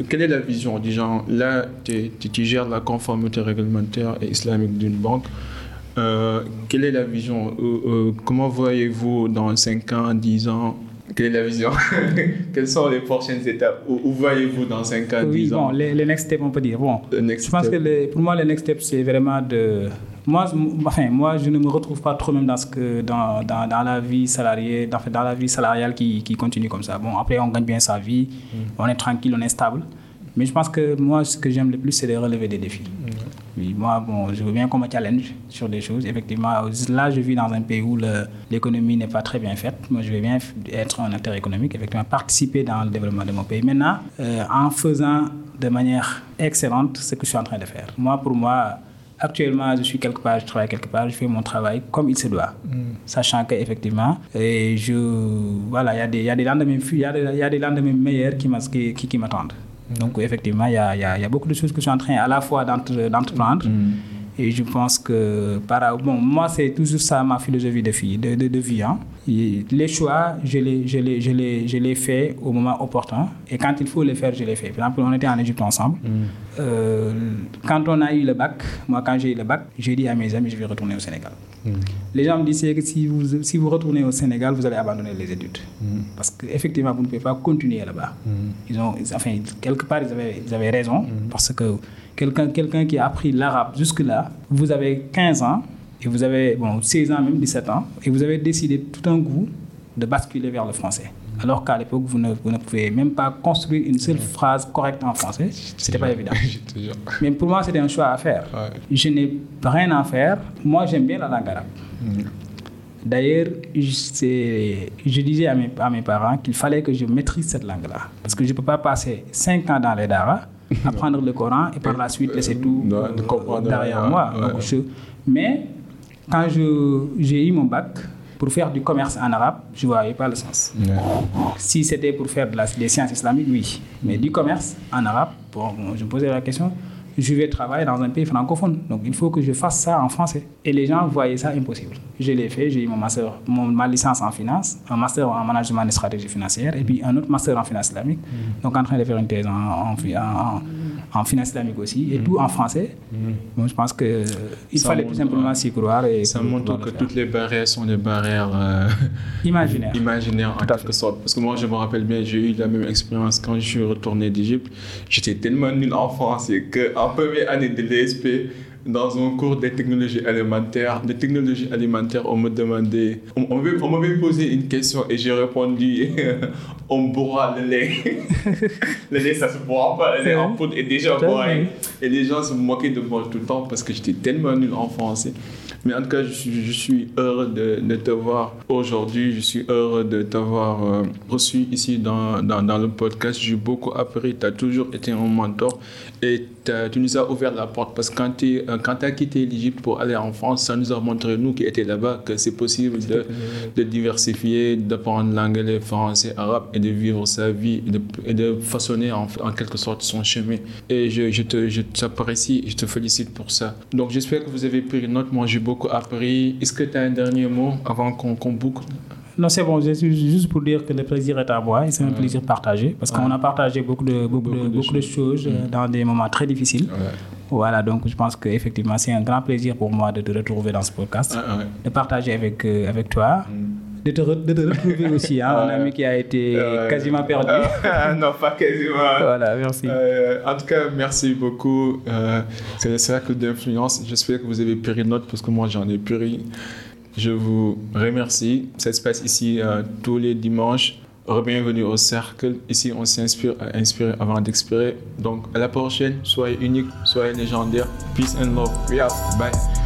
quelle est la vision genre Là, tu gères la conformité réglementaire et islamique d'une banque. Euh, quelle est la vision euh, Comment voyez-vous dans 5 ans, 10 ans Quelle est la vision? Quelles sont les prochaines étapes? Où, où voyez-vous dans 5 ans, 10 Oui, ans? bon, les, les next steps, on peut dire. Bon, je pense step. que les- pour moi, le next step, c'est vraiment de. Moi, enfin, moi, je ne me retrouve pas trop même dans, ce que, dans, dans, dans la vie salariée, dans, dans la vie salariale qui, qui continue comme ça. Bon, après, on gagne bien sa vie, on est tranquille, on est stable. Mais je pense que moi, ce que j'aime le plus, c'est de relever des défis. Oui, moi, bon, je veux bien qu'on me challenge sur des choses. Effectivement, là, je vis dans un pays où l'économie n'est pas très bien faite. Moi, je veux bien être un acteur économique, effectivement, participer dans le développement de mon pays. Maintenant, euh, en faisant de manière excellente ce que je suis en train de faire. Moi, pour moi, actuellement, je suis quelque part, je travaille quelque part, je fais mon travail comme il se doit. Sachant qu'effectivement, je, voilà, il y, a des- il y a des lendemains, il y a des- il y a des lendemains meilleurs qui, m'as- qui, qui, qui m'attendent. Donc, effectivement, il y a, il y a- il y a beaucoup de choses que je suis en train à la fois d'entre- d'entreprendre. Et je pense que, par, bon, moi, c'est toujours ça ma philosophie de vie. De, de, de vie hein. Les choix, je les, je, les, je, les, je les fais au moment opportun. Et quand il faut les faire, je les fais. Par exemple, on était en Égypte ensemble. Euh, quand on a eu le bac, moi, quand j'ai eu le bac, j'ai dit à mes amis, je vais retourner au Sénégal. Les gens me disaient que si vous, si vous retournez au Sénégal, vous allez abandonner les études. Parce qu'effectivement, vous ne pouvez pas continuer là-bas. Ils ont, enfin, quelque part, ils avaient, ils avaient raison. Parce que quelqu'un quelqu'un qui a appris l'arabe jusque-là, vous avez 15 ans, et vous avez bon, 16 ans, même 17 ans, et vous avez décidé tout d'un coup de basculer vers le français. Alors qu'à l'époque, vous ne, vous ne pouvez même pas construire une seule phrase correcte en français. C'était pas évident. Mais pour moi, c'était un choix à faire. Ouais. Je n'ai rien à faire. Moi, j'aime bien la langue arabe. D'ailleurs, je, disais à mes, à mes parents qu'il fallait que je maîtrise cette langue-là. Parce que je ne peux pas passer 5 ans dans les daras, apprendre le Coran et par la suite laisser tout non, euh, comprendre derrière moi. ouais. Donc, je- mais quand j'ai eu mon bac, pour faire du commerce en arabe, je ne voyais pas le sens. Si c'était pour faire de la- des sciences islamiques, oui. Mais du commerce en arabe, bon, je me posais la question, je vais travailler dans un pays francophone. Donc il faut que je fasse ça en français. Et les gens voyaient ça impossible. Je l'ai fait, j'ai eu mon master, mon- ma licence en finance, un master en management et stratégie financière, et puis un autre master en finance islamique. Donc en train de faire une thèse en, en, fi- en- en finance islamique aussi, et tout en français. Bon, je pense qu'il fallait montre, tout simplement s'y croire. Et Ça montre que le toutes les barrières sont des barrières euh, Imaginaire. imaginaires en quelque sorte. Parce que moi, je me rappelle bien, j'ai eu la même expérience quand je suis retourné d'Égypte. J'étais tellement nul en français qu'en première année de l'ESP, dans un cours de technologie alimentaire, de technologie alimentaire, on me demandait, on, on m'avait- posé une question et j'ai répondu, on boira le lait. le lait, ça se boit pas, le lait en poudre est déjà bien. Et les gens se moquaient de moi tout le temps parce que j'étais tellement nul en français. Mais en tout cas, je suis, je suis heureux de, de te voir aujourd'hui. Je suis heureux de t'avoir euh, reçu ici dans, dans, dans le podcast. J'ai beaucoup appris. Tu as toujours été un mentor et t'as- tu nous as ouvert la porte parce que quand tu as quitté l'Égypte pour aller en France, ça nous a montré, nous qui étions là-bas, que c'est possible de, de diversifier, d'apprendre l'anglais, français, arabe et de vivre sa vie et de, façonner en, quelque sorte son chemin. Et je, je te, je je te félicite pour ça. Donc j'espère que vous avez pris note. Moi, j'ai beaucoup appris. Est-ce que tu as un dernier mot avant qu'on boucle? Non, c'est bon, juste pour dire que le plaisir est à moi et c'est un plaisir partagé parce qu'on a partagé beaucoup de, beaucoup, de, beaucoup de choses euh, dans des moments très difficiles. Voilà, donc je pense qu'effectivement, c'est un grand plaisir pour moi de te retrouver dans ce podcast, de partager avec, euh, avec toi. Mm. De te, de te, retrouver aussi, hein, un ami qui a été quasiment perdu. non, pas quasiment. Voilà, merci. Euh, en tout cas, merci beaucoup. c'est le cercle d'influence. J'espère que vous avez pris note parce que moi, j'en ai pris. Je vous remercie. Ça se passe ici euh, tous les dimanches. Bienvenue au cercle. Ici, on s'inspire à inspirer avant d'expirer. Donc, à la prochaine. Soyez unique, soyez légendaire. Peace and love. We Bye.